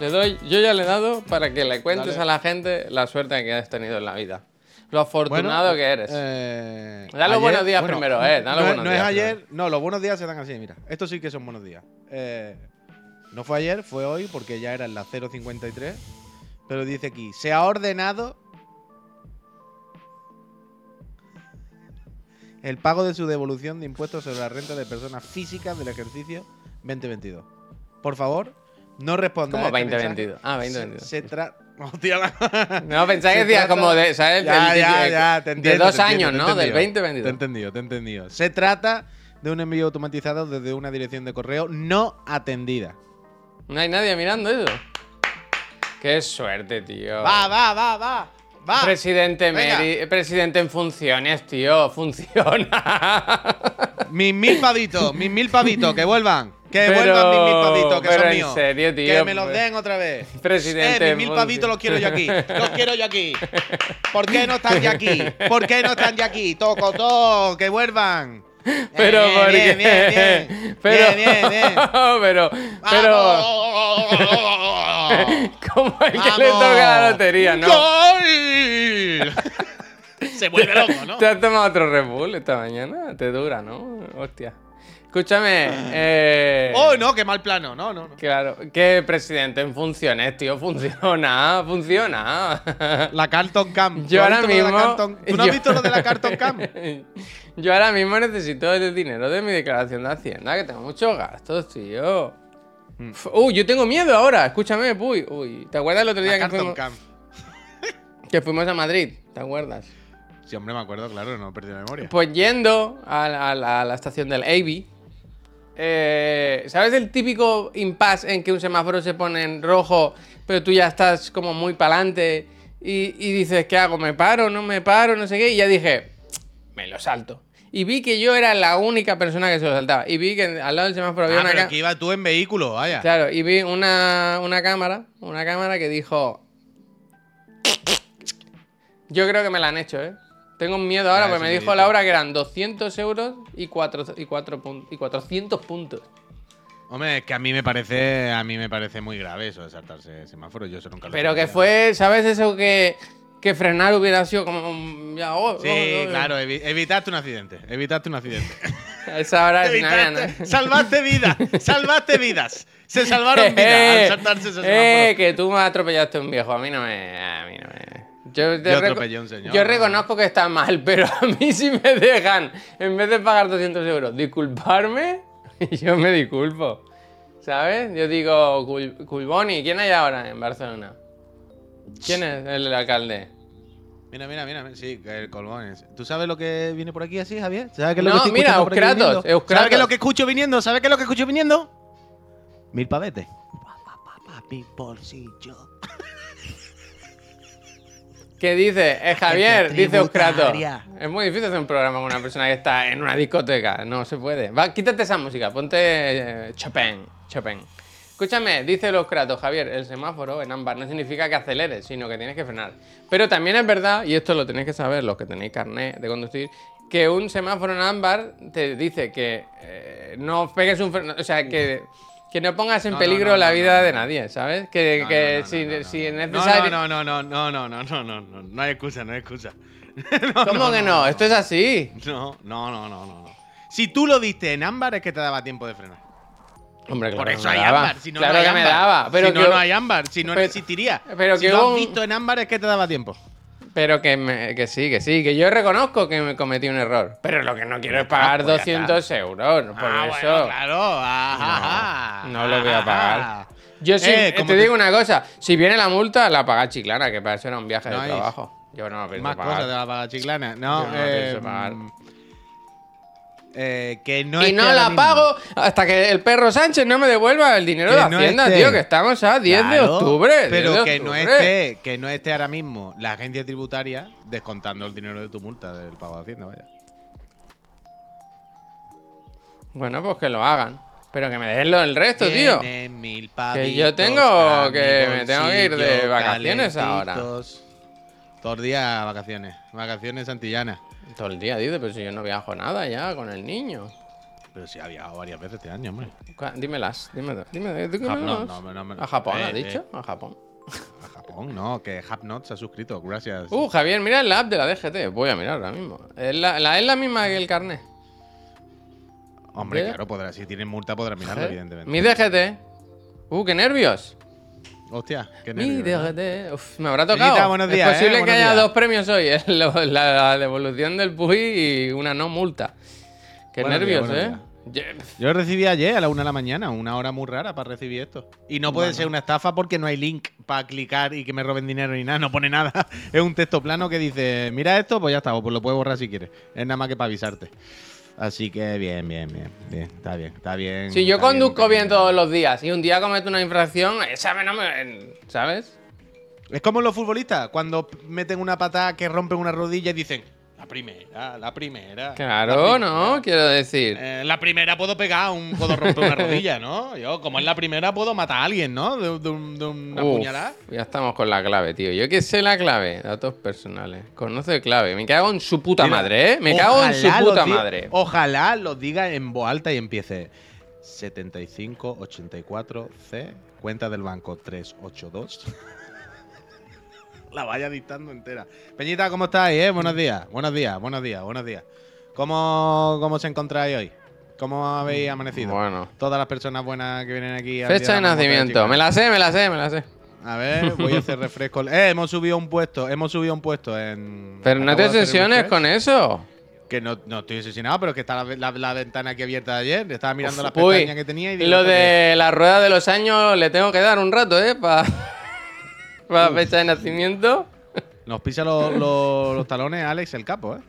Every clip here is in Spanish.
Le doy, yo ya le he dado para que le cuentes Dale. a la gente la suerte que has tenido en la vida. Lo afortunado Bueno, que eres. eh, Da los buenos días primero, eh, da los no, buenos no días es ayer, no, los buenos días se dan así, mira. Estos sí que son buenos días. Eh, no fue ayer, fue hoy, porque ya eran las 0.53. Pero dice aquí, se ha ordenado el pago de su devolución de impuestos sobre la renta de personas físicas del ejercicio 2022. Por favor, no responda ¿Cómo a este 2022? mensaje. Ah, 2022. Se, se tra- Hostia, la- No, pensaba que decía trata- como de, ¿sabes? Ya, ya, de- ya, te de entiendo, dos te entiendo, años, ¿no? Del entendido. 2022. Te he entendido, te he entendido. Se trata de un envío automatizado desde una dirección de correo no atendida. No hay nadie mirando eso. Qué suerte, tío. Va, va, va, va. Va. Presidente. Meri- presidente en funciones, tío. Funciona. Mis mil pavitos, mis mil pavitos, que vuelvan. Que Pero- vuelvan mis mil pavitos, que son en míos. serio, tío, Que me los pues- den otra vez. Presidente, Eh, mis mil pavitos los quiero yo aquí. Los quiero yo aquí. ¿Por qué no están ya aquí? ¿Por qué no están ya aquí? Toco, toco, que vuelvan. Pero bien, ¿por bien, bien, bien. Pero, Bien, bien, pero, pero, como el que le toca la lotería, ¿no? ¡Gol! Se vuelve loco, ¿no? ¿Te has tomado otro Red Bull esta mañana? Te dura, ¿no? Hostia. Escúchame. Eh, ¡Oh, no! ¡Qué mal plano! No, no, no. Claro, que presidente en funciones, tío. Funciona, funciona. La Carlton Cam. Yo ¿Tú has ahora mismo. Carlton- ¿Tú no yo- has visto lo de la Carlton Cam? Yo ahora mismo necesito el dinero de mi declaración de Hacienda, que tengo muchos gastos, tío. Mm. Uy, yo tengo miedo ahora, escúchame, puy. Uy, ¿te acuerdas el otro día La que fuimos, Cam. que fuimos a Madrid? ¿Te acuerdas? Sí, hombre, me acuerdo, claro, no he perdido la memoria. Pues yendo a, la- a la- a la estación del AVI, eh, ¿sabes el típico impasse en que un semáforo se pone en rojo, pero tú ya estás como muy para adelante y, y dices, ¿qué hago? ¿Me paro? ¿No me paro? No sé qué. Y ya dije, me lo salto. Y vi que yo era la única persona que se lo saltaba. Y vi que al lado del semáforo había Ah, una pero que iba tú en vehículo, vaya. Claro, y vi una, una cámara, una cámara que dijo... Yo creo que me la han hecho, ¿eh? Tengo miedo ahora Ya, porque me dijo dice. Laura que eran 200 euros y, cuatro, y, cuatro y 400 puntos. Hombre, es que a mí me parece, a mí me parece muy grave eso de saltarse semáforo. Yo eso nunca lo Pero que fue, ¿sabes eso que, que frenar hubiera sido como... mm, Ya, oh, Sí, oh, oh, claro, evi- evitaste un accidente. Evitaste un accidente. Esa hora no había nada. Evitaste- salvaste vidas. Salvaste vidas. Se salvaron vidas al saltarse ese Eh, que tú me atropellaste un viejo. A mí no me. A mí no me. Yo, te Yo atropellé a un señor, Yo ¿no? reconozco que está mal, pero a mí si me dejan, en vez de pagar 200 euros, disculparme, yo me disculpo. ¿Sabes? Yo digo, Cul- Culboni, ¿quién hay ahora en Barcelona? ¿Quién es el alcalde? Mira, mira, mira. Sí, que el colmón es. ¿Tú sabes lo que viene por aquí así, Javier? ¿Sabes qué es lo No, que mira? Eucratos. ¿Sabes qué es lo que escucho viniendo? ¿Sabes qué es lo que escucho viniendo? Mil pavetes. Pa, pa, pa, pa, mi bolsillo. ¿Qué dice? Eh, Javier, dice Euskrato. Es muy difícil hacer un programa con una persona que está en una discoteca. No se puede. Va, quítate esa música, ponte eh, Chopin. Chopin. Escúchame, dice el Euskrato, Javier, el semáforo en ámbar no significa que aceleres, sino que tienes que frenar. Pero también es verdad, y esto lo tenéis que saber los que tenéis carnet de conducir, que un semáforo en ámbar te dice que eh, no pegues un freno, o sea, que, que no pongas en No, no, peligro no, la no, vida no, de no. nadie, ¿sabes? Que, No, que no, no, si, no, no, si es no. necesario... No, no, no, no, no, no, no, no, no, no hay excusa, no hay excusa. ¿Cómo que no? Esto es así. No, no, no, no, no. no. Si tú lo diste en ámbar es que te daba tiempo de frenar. Hombre, Por claro eso que hay daba. ámbar. Si no, claro no hay que me daba. Pero si que, no, no hay ámbar. Si no, no pero- existiría. pero si que lo hubo has un- visto en ámbar es que te daba tiempo. pero que, me- que sí, que sí, que yo reconozco que me cometí un error. Pero lo que no quiero es Ah, pagar pues ya 200 euros. Por ah, eso. bueno, claro. Ajá, No, no lo voy a pagar. ajá. Yo sí, Eh, te como te- digo una cosa. Si viene la multa, la paga Chiclana, que para eso era un viaje de trabajo. Yo no lo pienso Más pagar. cosas de la paga chiclana. No, Yo no eh, pienso pagar. eh, que no y esté no ahora la mismo. pago hasta que el perro Sánchez no me devuelva el dinero Que de no Hacienda, esté. tío, que estamos a 10 de Claro, octubre. 10 Pero de que no octubre. esté, que no esté ahora mismo la agencia tributaria descontando el dinero de tu multa del pago de Hacienda, vaya. Bueno, pues que lo hagan. Pero que me den lo del resto, tío. Mil Que yo tengo que- me tengo que ir de vacaciones ahora. Todos los días vacaciones. Vacaciones antillanas. Todo el día, dice, pero si yo no viajo nada ya con el niño. Pero sí ha viajado varias veces este año, hombre. Dímelas, dímelas. dímelas, Jap- dímelas. no, no, no, no, A Japón, eh, ¿has eh, dicho? A Japón. A Japón, no, que Hapnot se ha suscrito, gracias. Uh, Javier, mira la app de la DGT. Voy a mirar ahora mismo. Es la, la- es la misma que el carnet. Hombre, ¿eh? claro, podrá, si tienen multa podrá mirarlo, ¿Eh? evidentemente. Mi DGT. Uh, qué nervios. Hostia, qué Mi nervios, ¿no? DGT. Uf, me habrá tocado. buenos es días, posible ¿eh? que haya días. dos premios hoy. ¿eh? La, la devolución del PUI y una no multa. Qué Buenos nervios, días, ¿eh? Yo lo recibí ayer a la una de la mañana, una hora muy rara para recibir esto. Y no puede ser una estafa porque no hay link para clicar y que me roben dinero ni nada, no pone nada. Es un texto plano que dice, mira esto, pues ya está, o pues lo puedes borrar si quieres. Es nada más que para avisarte. Así que bien, bien, bien, bien, está bien, está bien. Si yo conduzco bien, todos los días y un día cometo una infracción, esa me no me. ¿Sabes? Es como los futbolistas, cuando meten una patada que rompen una rodilla y dicen, primera, la primera. la Claro, primera". ¿no? Quiero decir. Eh, la primera puedo pegar, un, puedo romper una rodilla, ¿no? Yo, como es la primera, puedo matar a alguien, ¿no? De, de un- de una Uf, puñalada. ya estamos con la clave, tío. Yo que sé la clave, datos personales. Conoce clave. Me cago en su puta Mira, madre, ¿eh? Me cago en su puta madre. Ojalá lo diga en voz alta y empiece 7584 C, cuenta del banco 382. la vaya dictando entera. Peñita, ¿cómo estáis? Eh? Buenos días, buenos días, buenos días, buenos días. ¿Cómo, cómo os encontráis hoy? ¿Cómo habéis amanecido? Bueno. Todas las personas buenas que vienen aquí. al Fecha de nacimiento. Me la sé, me la sé, me la sé. A ver, voy a hacer refresco. Eh, hemos subido un puesto, hemos subido un puesto en. Pero no te obsesiones con eso. Que no, no estoy asesinado, pero que está la, la- la ventana aquí abierta de ayer. Estaba mirando las Uy, pestañas que tenía y digo, Lo "Esto qué de la rueda de los años le tengo que dar un rato, ¿eh? Para la fecha de nacimiento. es?". Nos pisa los, los- los talones Alex el capo, ¿eh?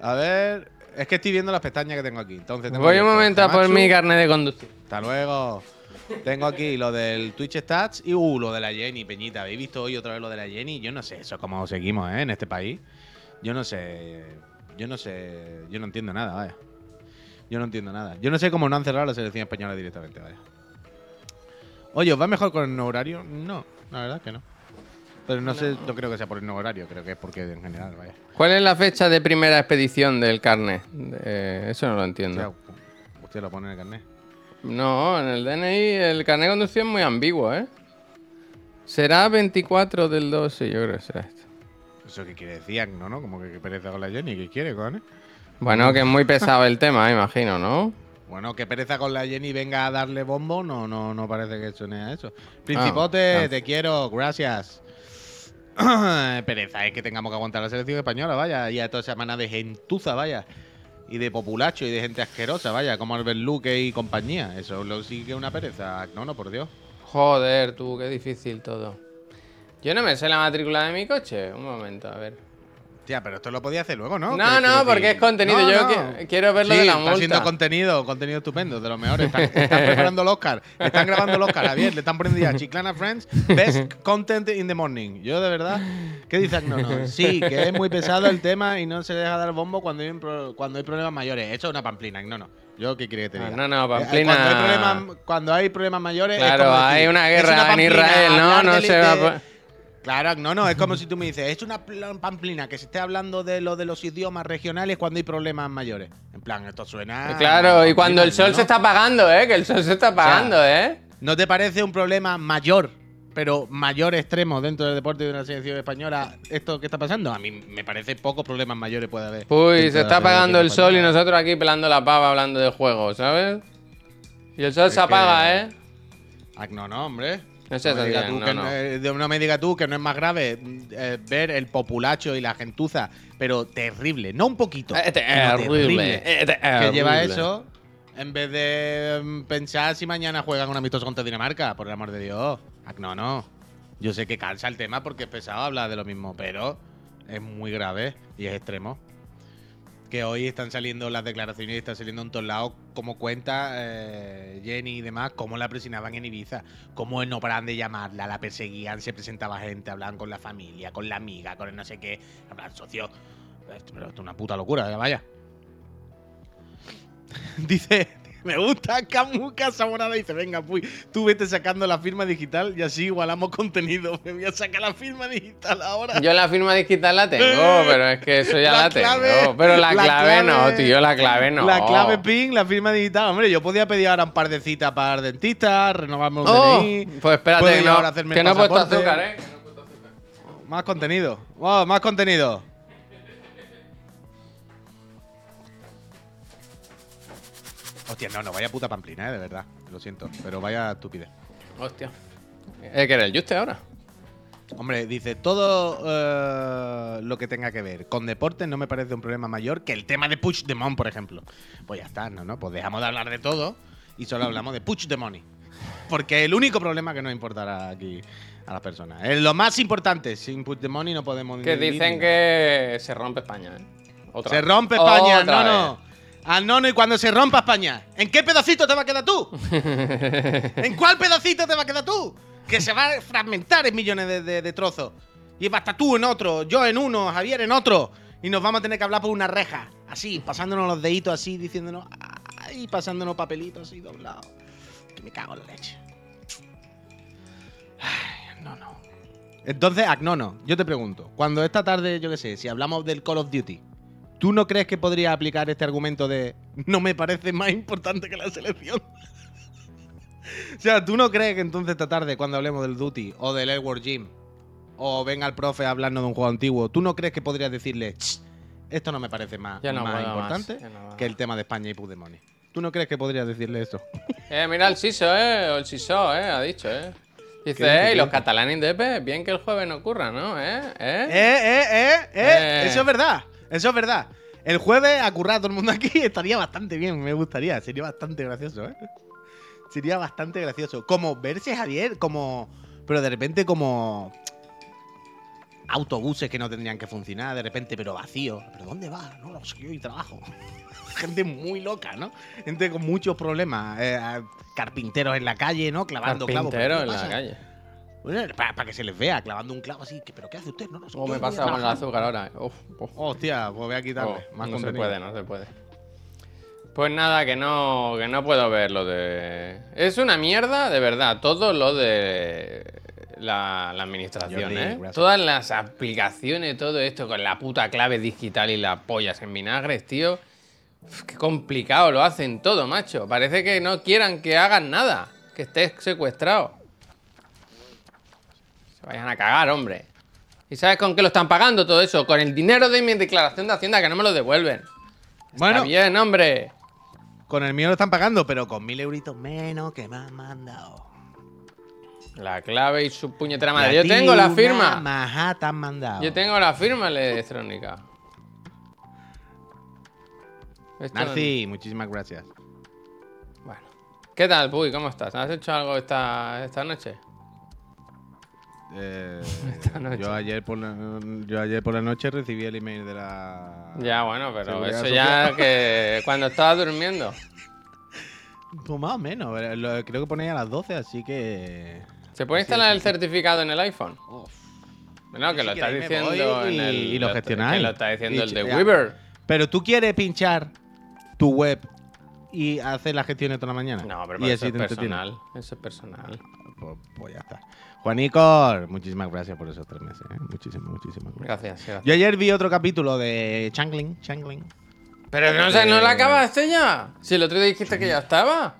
A ver. Es que estoy viendo las pestañas que tengo aquí. Entonces tengo Voy un momento a por mi carnet de conducir. Hasta luego. Tengo aquí lo del Twitch Stats y uh, lo de la Jenny, Peñita. ¿Habéis visto hoy otra vez lo de la Jenny? Yo no sé eso cómo seguimos, ¿eh? En este país. Yo no sé. Yo no sé. Yo no entiendo nada, vaya. Yo no entiendo nada. Yo no sé cómo no han cerrado la selección española directamente, vaya. Oye, ¿os va mejor con el horario? No, la verdad que no. Pero no, sé, no creo que sea por el nuevo horario, creo que es porque en general, vaya. ¿Cuál es la fecha de primera expedición del carnet? Eh, eso no lo O sea, entiendo. usted lo pone en el carnet. No, en el DNI el carnet de conducción es muy ambiguo, ¿eh? Será 24 del 2, sí, yo creo que será esto. ¿Eso qué quiere decir? No, ¿no? Como que, que pereza con la Jenny, ¿qué quiere, cojones? Bueno, que es muy pesado el tema, imagino, ¿no? Bueno, que pereza con la Jenny venga a darle bombo, no, no, no parece que suene a eso. Principote, ah. te quiero, gracias. pereza es que tengamos que aguantar la selección española, vaya, y a toda semana de gentuza, vaya. Y de populacho y de gente asquerosa, vaya, como Albert Luque y compañía. Eso lo sí que es una pereza. No, no, por Dios. Joder, tú, qué difícil todo. Yo no me sé la matrícula de mi coche. Un momento, a ver. Tía, pero esto lo podía hacer luego, ¿no? No, no, porque es contenido. No, Yo no. qui- quiero ver lo Sí, de la Está siendo multa. contenido, contenido estupendo, de los mejores. Están, están preparando el Oscar, están grabando el Oscar, Javier, le están poniendo ya Chiclana Friends, Best Content in the Morning. Yo, de verdad, ¿qué dices? No, no. Sí, que es muy pesado el tema y no se deja dar bombo cuando hay, un pro- cuando hay problemas mayores. Eso es una pamplina, no, no. Yo, ¿qué quiere que te Ah, diga? no, no, Eh, pamplina. Cuando hay problemas, cuando hay problemas mayores. es Claro, hay una guerra en Israel, ¿no? No se va a Claro, no, no, es como si tú me dices, es una pl- pamplina que se esté hablando de lo de los idiomas regionales cuando hay problemas mayores. En plan, esto suena. Claro, y cuando el sol ¿no? se está apagando, ¿eh? Que el sol se está apagando, ¿eh? ¿No te parece un problema mayor, pero mayor extremo dentro del deporte de una selección española esto que está pasando? A mí me parece pocos problemas mayores puede haber. Uy, se está apagando el sol y nosotros aquí pelando la pava hablando de juego, ¿sabes? Y el sol Es se apaga, que- ¿eh? Ah, no, no, hombre. No seas me digas tú no, que no. eh, no me digas tú que no es más grave eh, ver el populacho y la gentuza, pero terrible, no un poquito. Eh, terrible, eh, que lleva terrible. eso en vez de mm, pensar si mañana juegan un amistoso contra Dinamarca, por el amor de Dios. Ah, No, no. Yo sé que cansa el tema porque es pesado hablar de lo mismo, pero es muy grave y es extremo. Que hoy están saliendo las declaraciones y están saliendo en todos lados, como cuenta eh, Jenny y demás, cómo la presionaban en Ibiza, cómo no paran de llamarla, la perseguían, se presentaba gente, hablaban con la familia, con la amiga, con el no sé qué. Hablan, socio. Pero esto es una puta locura, vaya. dice, Me gusta Kamuka Samonada dice, venga, pues, tú vete sacando la firma digital y así igualamos contenido. Me voy a sacar la firma digital ahora. Yo la firma digital la tengo, pero es que eso ya la, tengo. Pero la, clave, no, tío, la clave no. La clave PIN, la firma digital. Hombre, yo podía pedir ahora un par de citas para el dentista, renovarme un Oh, DNI. pues espérate, que no, ahora hacerme que no he puesto azúcar, ¿eh? Más contenido. Wow, más contenido. Hostia, no, no, vaya puta pamplina, eh, de verdad. Lo siento, pero vaya estupidez. Hostia. ¿Es que era el Juste ahora? Hombre, dice, todo eh, lo que tenga que ver con deporte no me parece un problema mayor que el tema de Push the Mon, por ejemplo. Pues ya está, ¿no? no Pues dejamos de hablar de todo y solo hablamos de Push the Money. Porque es el único problema que nos importará aquí a las personas. Es lo más importante. Sin Push the Money no podemos Que dicen ni- que se rompe España, ¿eh? Otra Se vez. rompe España, Otra no, no. Al nono y cuando se rompa España, ¿en qué pedacito te va a quedar tú? ¿En cuál pedacito te va a quedar tú? Que se va a fragmentar en millones de, de- de trozos. Y va a estar tú en otro, yo en uno, Javier en otro. Y nos vamos a tener que hablar por una reja. Así, pasándonos los deditos así, diciéndonos. Ay, pasándonos papelitos así doblados. Que me cago en la leche. Ay, no, no. Entonces, Agnono, yo te pregunto, cuando esta tarde, yo qué sé, si hablamos del Call of Duty, ¿tú no crees que podría aplicar este argumento de no me parece más importante que la selección? o sea, ¿tú no crees que entonces esta tarde, cuando hablemos del Duty o del Edward Gym, o venga el profe a hablarnos de un juego antiguo, ¿tú no crees que podrías decirle, "Ch, esto no me parece más, Ya no más puedo más, importante no que el tema de España y Puigdemont? ¿Tú no crees que podrías decirle eso? Eh, mira el Siso, eh. o El Siso, eh. Ha dicho, eh. ¿Qué Dice, eh, los catalanes de bien que el jueves no ocurra, ¿no? ¿Eh? ¿Eh? ¡Eh, eh, eh, eh! Eh. Eso es verdad, eso es verdad. El jueves a currar a todo el mundo aquí estaría bastante bien, me gustaría. Sería bastante gracioso, ¿eh? Sería bastante gracioso. Como verse Javier, como. Pero de repente, como. Autobuses que no tendrían que funcionar, de repente, pero vacío. ¿Pero dónde va? No lo sé, yo y trabajo. Gente muy loca, ¿no? Gente con muchos problemas. eh, carpinteros en la calle, ¿no? Clavando clavos. Carpintero ¿Pero en la calle. Para, que se les vea, clavando un clavo así. que, ¿Pero qué hace usted? No, no sé. ¿Cómo yo me pasa con el azúcar ahora? Uf, uf. Hostia, pues voy a quitarle. Oh, más no se puede, no se puede. Pues nada, que no, que no puedo ver lo de. Es una mierda, de verdad, todo lo de la, la administración, Jordi, ¿eh? gracias. Todas las aplicaciones, todo esto con la puta clave digital y las pollas en vinagres, tío. Uf, qué complicado lo hacen todo, macho. Parece que no quieran que hagan nada, que estés secuestrado. Vayan a cagar, hombre. ¿Y sabes con qué lo están pagando todo eso? Con el dinero de mi declaración de Hacienda que no me lo devuelven. Bueno, Está bien, hombre. con el mío lo están pagando, pero con mil euritos menos que me han mandado. La clave y su puñetera madre. Yo tengo la firma. Majá te han mandado. Yo tengo la firma electrónica. No- Narci, muchísimas gracias. Bueno. ¿Qué tal, Puy? ¿Cómo estás? ¿Has hecho algo esta, esta noche? Eh, yo, ayer por la, yo ayer por la noche recibí el email de la. Ya, bueno, pero eso ya que cuando estaba durmiendo. Pues más o menos. lo- Creo que ponía a las 12, así que. ¿Se puede Sí, instalar sí, el certificado en el iPhone? Uf. No, que lo está diciendo en el. y- y lo gestionáis. Que lo está diciendo Y el de ya. Weaver. Pero tú quieres pinchar tu web y hacer las gestiones toda la mañana. No, pero y eso es personal. Eso es personal. Pues, pues ya está. Juanicor, muchísimas gracias por esos tres meses. ¿eh? Muchísimas, muchísimas gracias. Gracias, gracias. Yo ayer vi otro capítulo de Changling, Changling. Pero no sé, ¿no la acabaste ya? Si el otro día dijiste que ya estaba.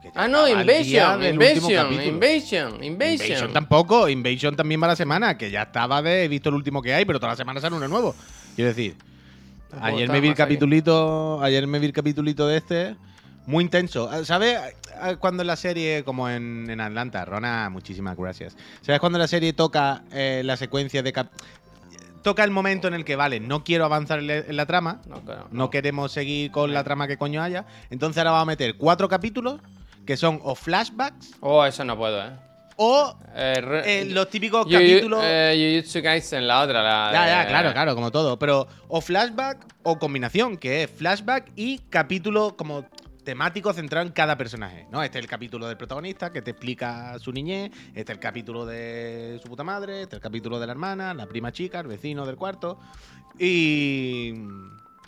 que ya Ah, no, estaba Invasion, Invasion. Invasion, Invasion Invasion. tampoco, Invasion también va la semana, que ya estaba de he visto el último que hay, pero toda la semana sale uno nuevo. Quiero decir, Tampoco ayer me vi el capitulito, ayer me vi el capitulito de este, muy intenso. Ah, ¿Sabes cuando en la serie, como en, en Atlanta, Rona, muchísimas gracias. ¿Sabes cuando la serie toca eh, la secuencia de cap- toca el momento en el que vale, no quiero avanzar en la, trama, No, claro, no queremos seguir con la trama que coño haya, entonces ahora vamos a meter cuatro capítulos que son o flashbacks Oh, eso no puedo, eh. o Eh, eh, los típicos Yu- capítulos. eh, Jujutsu Kaisen, la otra, la. ya, ya, claro, claro, como todo. Pero o flashback o combinación, que es flashback y capítulo como temático centrado en cada personaje. ¿no? Este es el capítulo del protagonista que te explica su niñez. Este es el capítulo de su puta madre. Este es el capítulo de la hermana, la prima chica, el vecino del cuarto. Y.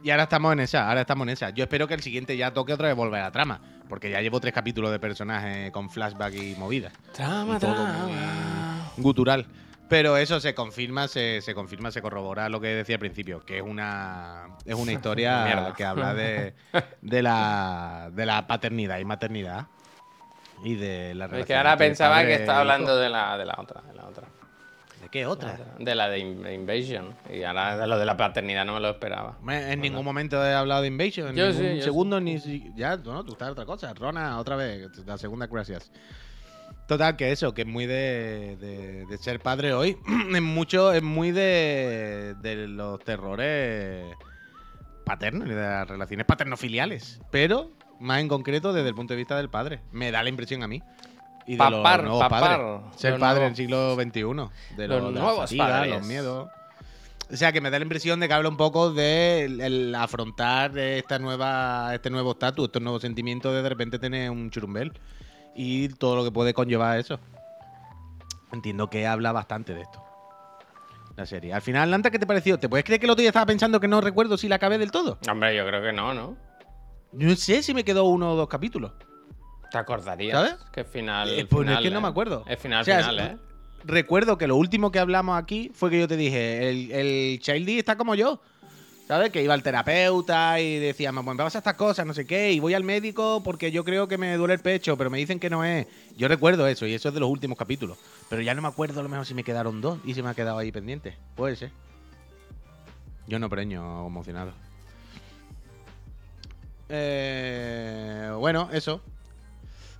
Y ahora estamos en esa, ahora estamos en esa. Yo espero que el siguiente ya toque otra vez volver a la trama. Porque ya llevo tres capítulos de personajes con flashback y movidas. Trama, Y todo trama. Gutural. Pero eso se confirma, se, se confirma, se corrobora lo que decía al principio, que es una es una historia que habla de, de la de la paternidad y maternidad y de la Es relación que ahora pensaba padre que e estaba hijo. hablando de la, de la otra, de la otra. ¿De qué otra? De la de In- Invasion. Y ahora de lo de la paternidad no me lo esperaba. En ningún momento he hablado de Invasion, en Yo ningún sí, yo segundo ni si- ya, no, tú estás otra cosa. Rona, otra vez, la segunda gracias. Total, que eso, que es muy de, de- de ser padre hoy. es mucho, es muy de, de los terrores paternos y de las relaciones paterno-filiales. Pero, más en concreto, desde el punto de vista del padre. Me da la impresión a mí. Y de Papar, los papar, padres. Ser los padre en el siglo XXI. De, los lo- de la nuevos fatiga, padres. los miedos. O sea, que me da la impresión de que habla un poco de el, el afrontar esta nueva, este nuevo estatus, estos nuevos sentimientos de de repente tener un churumbel y todo lo que puede conllevar eso. Entiendo que habla bastante de esto. La serie. Al final, Lanta, ¿qué te pareció? ¿Te puedes creer que el otro día estaba pensando que no recuerdo si la acabé del todo? Hombre, yo creo que no, ¿no? No sé si me quedó uno o dos capítulos. ¿Te acordarías? ¿Sabes? Que final. Eh, pues es final, que no ¿eh? me acuerdo. Es final, O sea, final, ¿eh? Recuerdo que lo último que hablamos aquí fue que yo te dije, el, el Childy está como yo. ¿Sabes? Que iba al terapeuta y decía, pues me pasa estas cosas, no sé qué, y voy al médico porque yo creo que me duele el pecho, pero me dicen que no es. Yo recuerdo eso, y eso es de los últimos capítulos. Pero ya no me acuerdo a lo mejor si me quedaron dos y se me ha quedado ahí pendiente. Puede ser. Yo no preño emocionado. Eh, bueno, eso.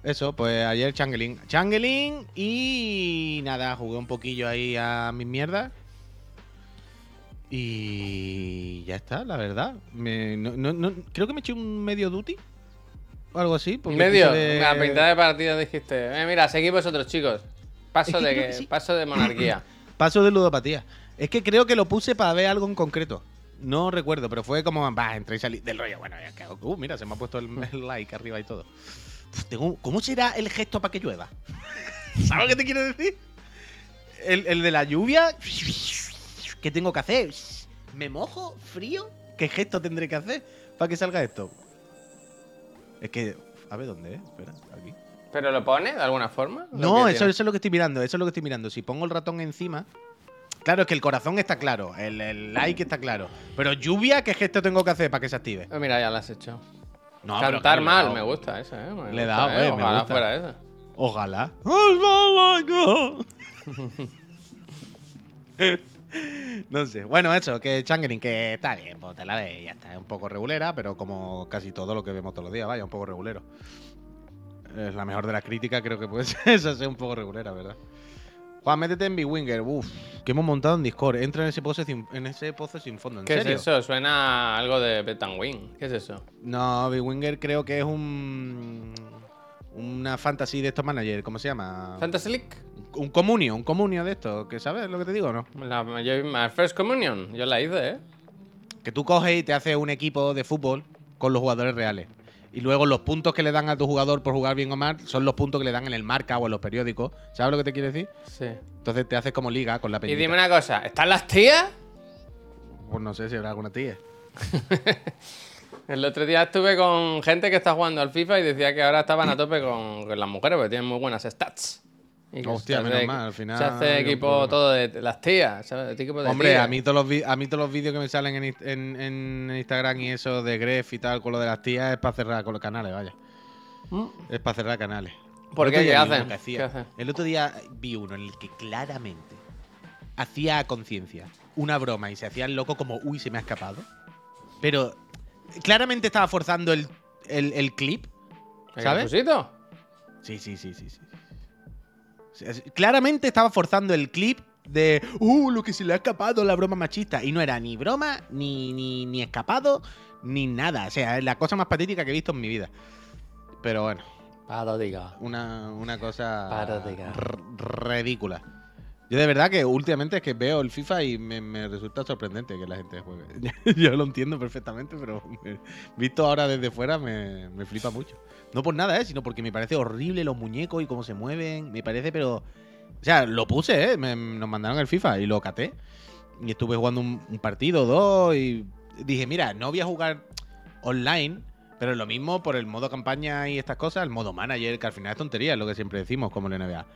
Eso, pues ayer Changeling. Changeling y nada, jugué un poquillo ahí a mis mierdas. Y ya está, la verdad. Me- no- no- no- creo que me eché un medio duty. O algo así. Medio. de- La mitad de partida dijiste. Eh, mira, seguid vosotros, chicos. Paso, Es que de, que sí. paso de monarquía. Paso de ludopatía. Es que creo que lo puse para ver algo en concreto. No recuerdo, pero fue como, va, entré y salí del rollo. Bueno, ya que Uh, mira, se me ha puesto el, el like arriba y todo. Uf, tengo- ¿Cómo será el gesto para que llueva? ¿Sabes lo que te quiero decir? El, el de la lluvia. ¿Qué tengo que hacer? ¿Me mojo? ¿Frío? ¿Qué gesto tendré que hacer para que salga esto? Es que. A ver dónde es. Espera, aquí. ¿Pero lo pone de alguna forma? ¿Lo No, eso, es lo que estoy mirando, eso es lo que estoy mirando. Si pongo el ratón encima. Claro, es que el corazón está claro, el, el like está claro. Pero lluvia, ¿qué gesto tengo que hacer para que se active? Eh, Mira, ya lo has hecho. No, pero Cantar he mal, me gusta eso, ¿eh? Me Le he dado, ¿eh? eh, me Ojalá gusta. fuera eso. Ojalá. No sé. Bueno, eso, que Changeling, que está bien, pues te la ves, ya está. Es un poco regulera, pero como casi todo lo que vemos todos los días, vaya, un poco regulero. Es la mejor de las críticas, creo que puede ser eso, ser un poco regulera, ¿verdad? Juan, métete en B-Winger, uff, que hemos montado en Discord. Entra en ese pozo sin, en ese pozo sin fondo, ¿en ¿Qué serio? es eso? Suena algo de Betanwin. ¿Qué es eso? No, B-Winger creo que es un. Una fantasy de estos managers, ¿cómo se llama? ¿Fantasy League? Un comunio, un comunio de estos, que sabes lo que te digo o no? La, yo, la First Communion, yo la hice, ¿eh? Que tú coges y te haces un equipo de fútbol con los jugadores reales. Y luego los puntos que le dan a tu jugador por jugar bien o mal son los puntos que le dan en el marca o en los periódicos. ¿Sabes lo que te quiero decir? Sí. Entonces te haces como liga con la Y peñita. dime una cosa, ¿están las tías? Pues no sé si habrá alguna tía. El otro día estuve con gente que está jugando al FIFA y decía que ahora estaban a tope con, con las mujeres porque tienen muy buenas stats. Y Hostia, menos hace- mal, al final Se hace equipo todo de las tías, ¿sabes? Equipo de Hombre, tías. a mí, todos los vi- a mí todos los vídeos que me salen en, en- en Instagram y eso de Gref y tal con lo de las tías es para cerrar con los canales, vaya. Mm. Es para cerrar canales. ¿Por qué? ¿Qué hacen? El otro día vi uno en el que claramente hacía a conciencia una broma y se hacía el loco como, uy, se me ha escapado. Pero claramente estaba forzando el, el- el clip. ¿El ¿Sabes? Sí, sí, sí, sí, sí. Claramente estaba forzando el clip de, uh, lo que se le ha escapado, la broma machista. Y no era ni broma, ni, ni, ni escapado, ni nada. O sea, es la cosa más patética que he visto en mi vida. Pero bueno. Paródica. una, una cosa Paródica. ridícula. Yo de verdad que últimamente es que veo el FIFA y me, me resulta sorprendente que la gente juegue. Yo lo entiendo perfectamente, pero me- visto ahora desde fuera me, me flipa mucho. No por nada, ¿eh? sino porque me parece horrible los muñecos y cómo se mueven. Me parece, pero... O sea, lo puse, ¿eh? Me- nos mandaron el FIFA y lo caté. Y estuve jugando un, un partido, dos, y dije, mira, no voy a jugar online, pero lo mismo por el modo campaña y estas cosas, el modo manager, que al final es tontería, es lo que siempre decimos como en NBA.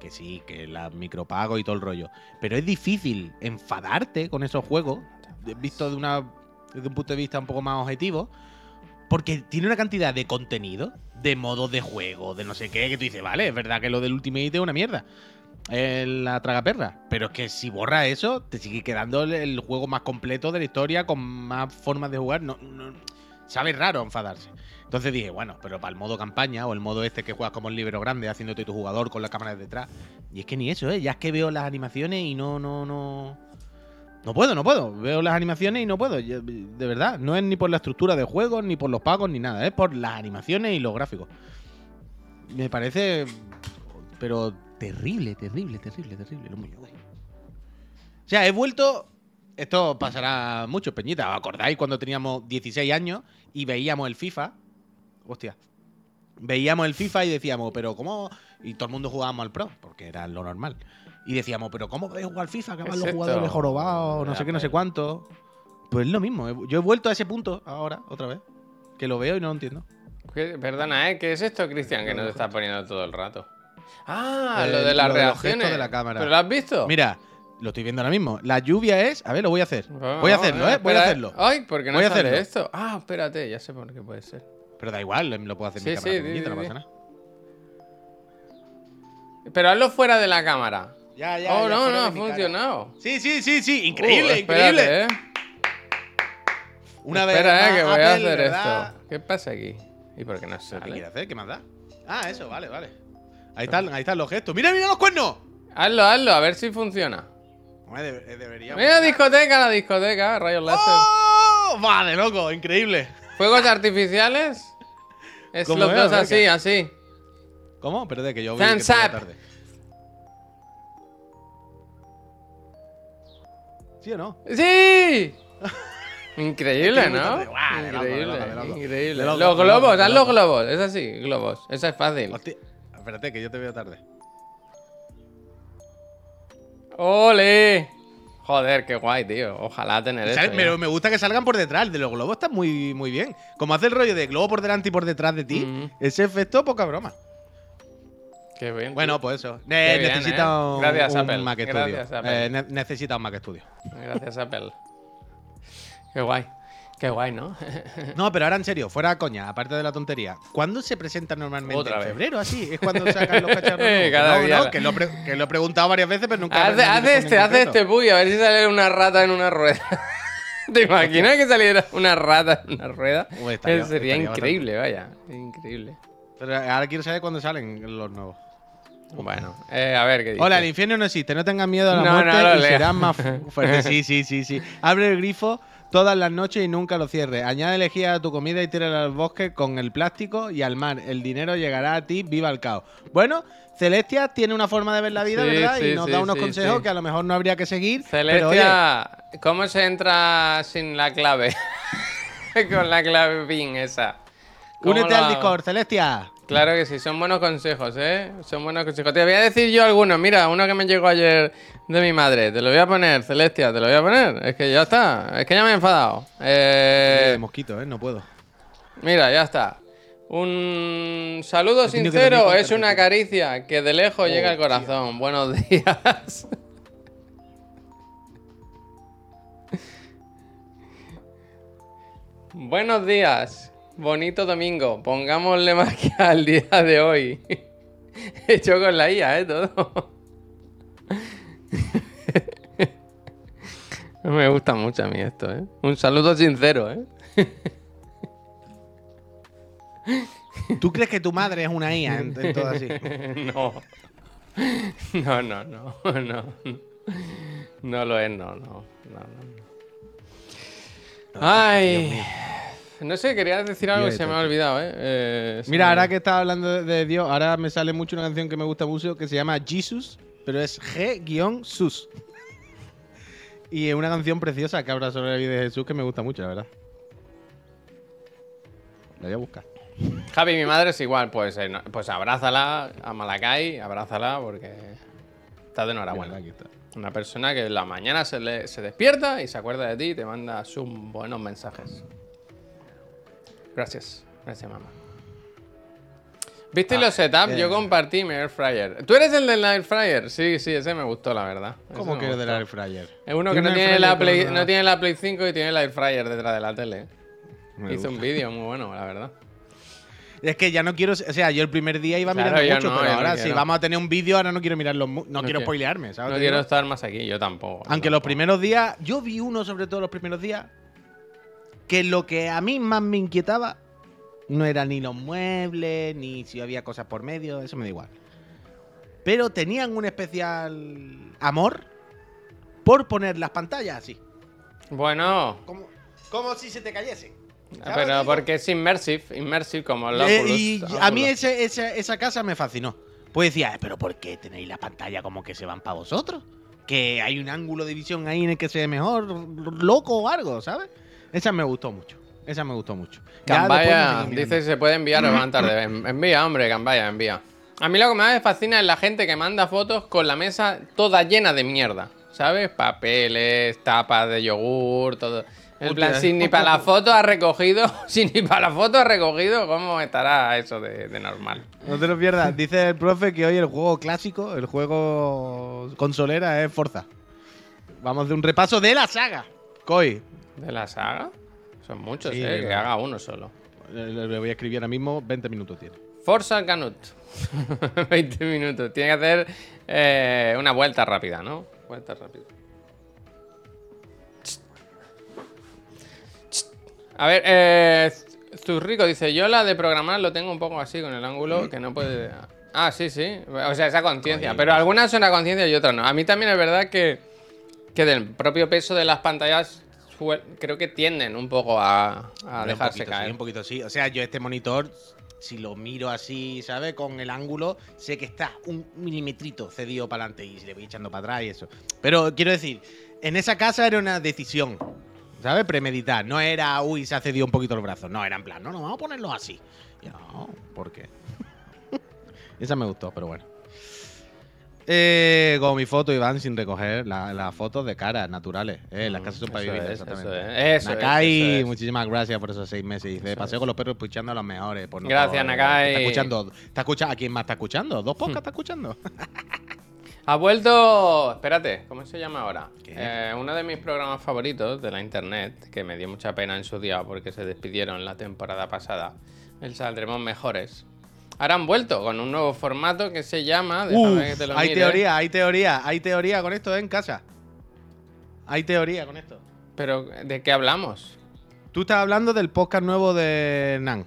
Que sí, que la micropago y todo el rollo. Pero es difícil enfadarte con esos juegos, visto de una, desde un punto de vista un poco más objetivo, porque tiene una cantidad de contenido, de modos de juego, de no sé qué, que tú dices, vale, es verdad que lo del Ultimate es una mierda. Es la tragaperra. Pero es que si borra eso, te sigue quedando el, el juego más completo de la historia, con más formas de jugar. No, no- sabe raro enfadarse. Entonces dije, bueno, pero para el modo campaña o el modo este que juegas como el libro grande, haciéndote tu jugador con la cámara detrás. Y es que ni eso, ¿eh? Ya es que veo las animaciones y no, no, no. No puedo, no puedo. Veo las animaciones y no puedo. De verdad, no es ni por la estructura de juego, ni por los pagos, ni nada. Es por las animaciones y los gráficos. Me parece. Pero terrible, terrible, terrible, terrible. lo O sea, he vuelto. Esto pasará mucho, Peñita. ¿Os acordáis cuando teníamos 16 años y veíamos el FIFA? Hostia. Veíamos el FIFA y decíamos, pero ¿cómo? Y todo el mundo jugábamos al Pro, porque era lo normal. Y decíamos, pero ¿cómo podéis jugar FIFA? Que van ¿Qué los es jugadores jorobados, no Ya, sé qué, no sé cuánto. Pues es lo mismo. he- Yo he vuelto a ese punto ahora, otra vez. Que lo veo y no lo entiendo. ¿Qué- Perdona, ¿eh? ¿Qué es esto, Cristian, que nos está poniendo todo el rato? Ah, Eh, lo de las lo reacciones. de la cámara. ¿Pero lo has visto? Mira, lo estoy viendo ahora mismo. La lluvia es. A ver, lo voy a hacer. Vamos, Voy a hacerlo, ¿eh? Voy a espera, hacerlo. Ay, ¿por qué no Voy a hacerlo. esto? Ah, espérate, ya sé por qué puede ser. Pero da igual, lo puedo hacer en mi Sí, cámara sí, no pasa nada. Pero hazlo fuera de la cámara. Ya, oh, no, no, ha funcionado. Sí, sí, sí, sí. Increíble, Uh, espérate, increíble. ¿eh? Una vez Espera, más, eh, que voy a hacer ¿verdad? esto. ¿Qué pasa aquí? ¿Y por qué no ¿Qué sale? quiere hacer? ¿Qué más da? Ah, eso, vale, vale. Ahí están, ahí están los gestos. ¡Mira, mira los cuernos! Hazlo, hazlo, a ver si funciona. Hombre, eh, debería. Mira, discoteca, la discoteca, rayos láser. ¡Oh! Vale, loco, increíble. ¿Fuegos artificiales? Es ¿Cómo los dos así, ¿qué? así. ¿Cómo? Espérate, que yo voy tarde. ¿Sí o no? ¡Sí! Increíble, muy ¿no? Increíble, increíble. Los globos, haz los globos. Es así, globos. Esa es fácil. Hostia, espérate, que yo te veo tarde. ¡Ole! Joder, qué guay, tío. Ojalá tener eso. pero me gusta que salgan por detrás. De los globos está muy, muy bien. Como hace el rollo de globo por delante y por detrás de ti, ese efecto, poca broma. Qué bien. Bueno, pues eso. Ne- bien, necesita ¿eh? un, Gracias, un Apple. Mac Studio. Apple. Eh, ne- necesita un Mac Studio. Gracias, Apple. Qué guay. Qué guay, ¿no? No, pero ahora en serio, fuera coña, aparte de la tontería. ¿Cuándo se presenta normalmente? Otra ¿En vez. febrero? Así, es cuando sacan los cacharros. Cada no, día no, la- que lo, que lo he preguntado varias veces, pero nunca. Haz, haz este, haz este puy, a ver si sale una rata en una rueda. ¿Te imaginas que saliera una rata en una rueda? Uy, estaría- Eso sería increíble, vaya. Increíble. Pero ahora quiero saber cuándo salen los nuevos. Bueno, eh, a ver qué dice. Hola, el infierno no existe, no tengan miedo a la No, muerte no y lea. serás más fu- fuerte. Sí, sí, sí, sí. Abre el grifo todas las noches y nunca lo cierres. Añade lejía a tu comida y tírala al bosque con el plástico y al mar. El dinero llegará a ti, viva el caos. Bueno, Celestia tiene una forma de ver la vida, Sí, ¿verdad? sí, y nos sí, da unos consejos que a lo mejor no habría que seguir. Pero oye, Celestia, ¿cómo se entra sin la clave? Con la clave PIN esa. ¿Cómo únete lo al? Discord, Celestia. Claro que sí, son buenos consejos, ¿eh? Son buenos consejos. Te voy a decir yo algunos. Mira, uno que me llegó ayer de mi madre. Te lo voy a poner, Celestia, te lo voy a poner. Es que ya está. Es que ya me he enfadado. Eh, mosquito, ¿eh? No puedo. mira, ya está. Un saludo sincero es una caricia que de lejos llega al tío. corazón. Buenos días. Buenos días. Bonito domingo. Pongámosle magia al día de hoy. Hecho con la IA, ¿eh? Todo. Me gusta mucho a mí esto, ¿eh? Un saludo sincero, ¿eh? ¿Tú crees que tu madre es una IA en, en todo así? no. No, no, no, no. No lo es, no, no. no, no. Ay. No sé, quería decir algo y Dios se me ha olvidado, ¿eh? Eh, Mira, me- ahora que estaba hablando de, Dios, ahora me sale mucho una canción que me gusta mucho que se llama Jesus, pero es G-Sus. Y es una canción preciosa que habla sobre la vida de Jesús que me gusta mucho, la verdad. La voy a buscar. Javi, mi madre es igual, pues, eh, no- pues abrázala a Malacay, abrázala porque Está de enhorabuena. Mira, aquí está. Una persona que en la mañana se, le- se despierta y se acuerda de ti y te manda sus buenos mensajes. Gracias. Gracias, mamá. ¿Viste los setups? eh. Yo compartí mi air fryer. ¿Tú eres el del air fryer? Sí, sí, ese me gustó, la verdad. Ese ¿Cómo que eres del air fryer? Es uno que ¿Tiene no tiene, la Play, no tiene la Play 5 y tiene el air fryer detrás de la tele. Me Hizo un vídeo muy bueno, la verdad. Es que ya no quiero. O sea, yo el primer día iba Claro, mirando mucho, no, pero yo no ahora si vamos a tener un vídeo, ahora no quiero mirarlo. No, No quiero spoilearme, ¿sabes? No quiero estar más aquí, yo tampoco. Aunque los primeros días. Yo vi uno, sobre todo los primeros días. Que lo que a mí más me inquietaba. No era ni los muebles, ni si había cosas por medio, eso me da igual. Pero tenían un especial amor por poner las pantallas así. Bueno, Como, como si se te cayesen. ¿sabes? pero porque es immersive, immersive como el Eh, Oculus, y a mí ese- ese- esa casa me fascinó. Pues decía, "Eh, pero ¿por qué tenéis la pantalla como que se van para vosotros? Que hay un ángulo de visión ahí en el que se ve mejor, loco o algo, ¿sabes? Esa me gustó mucho. Esa me gustó mucho. Cambaya dice que se puede enviar o van tarde. En- Envía, hombre, Cambaya, envía. A mí lo que más me fascina es la gente que manda fotos con la mesa toda llena de mierda. ¿Sabes? Papeles, tapas de yogur, todo. En plan, si ni para la foto ha recogido, si ni para la foto ha recogido, ¿cómo estará eso de, de normal? No te lo pierdas. Dice el profe que hoy el juego clásico, el juego consolera es Forza. Vamos de un repaso de la saga. Koi. ¿De la saga? Son muchos, Sí, ¿eh? Que haga uno solo. Le voy a escribir ahora mismo, 20 minutos tiene. Forza Canut. 20 minutos. Tiene que hacer eh, una vuelta rápida, ¿no? Vuelta rápida. A ver, eh, Zurrico dice, yo la de programar lo tengo un poco así con el ángulo que no puede... Ah, sí, sí. O sea, esa conciencia. Pero algunas son a conciencia y otras no. A mí también es verdad que, que del propio peso de las pantallas creo que tienden un poco a, un dejarse poquito caer. Sí, un poquito sí. O sea, yo este monitor, si lo miro así, ¿sabes? Con el ángulo, sé que está un milimetrito cedido para adelante y le voy echando para atrás y eso. Pero quiero decir, en esa casa era una decisión, ¿sabes? Premeditar. No era, uy, se ha cedido un poquito el brazo. No, era en plan, no, no, vamos a ponerlo así. Y no, ¿por qué? Esa me gustó, pero bueno. Eh, como mi foto, Iván, sin recoger la- las fotos de caras naturales. Eh, las casas son para Eso vivir, es, eso exactamente. es, eso es, Nakai, eso es. muchísimas gracias por esos seis meses. Dice, paseo con los perros escuchando a los mejores. No Gracias, Nakai. Está escuchando, está escuchando, ¿A quién más está escuchando? ¿Dos podcasts está escuchando? Ha vuelto. Espérate, ¿cómo se llama ahora? Eh, uno de mis programas favoritos de la internet, que me dio mucha pena en su día porque se despidieron la temporada pasada. El Saldremos Mejores. Ahora han vuelto con un nuevo formato que se llama. Déjame Uf, que te lo hay mire. teoría, hay teoría, hay teoría con esto eh, en casa. Hay teoría con esto. Pero, ¿de qué hablamos? Tú estás hablando del podcast nuevo de Nan.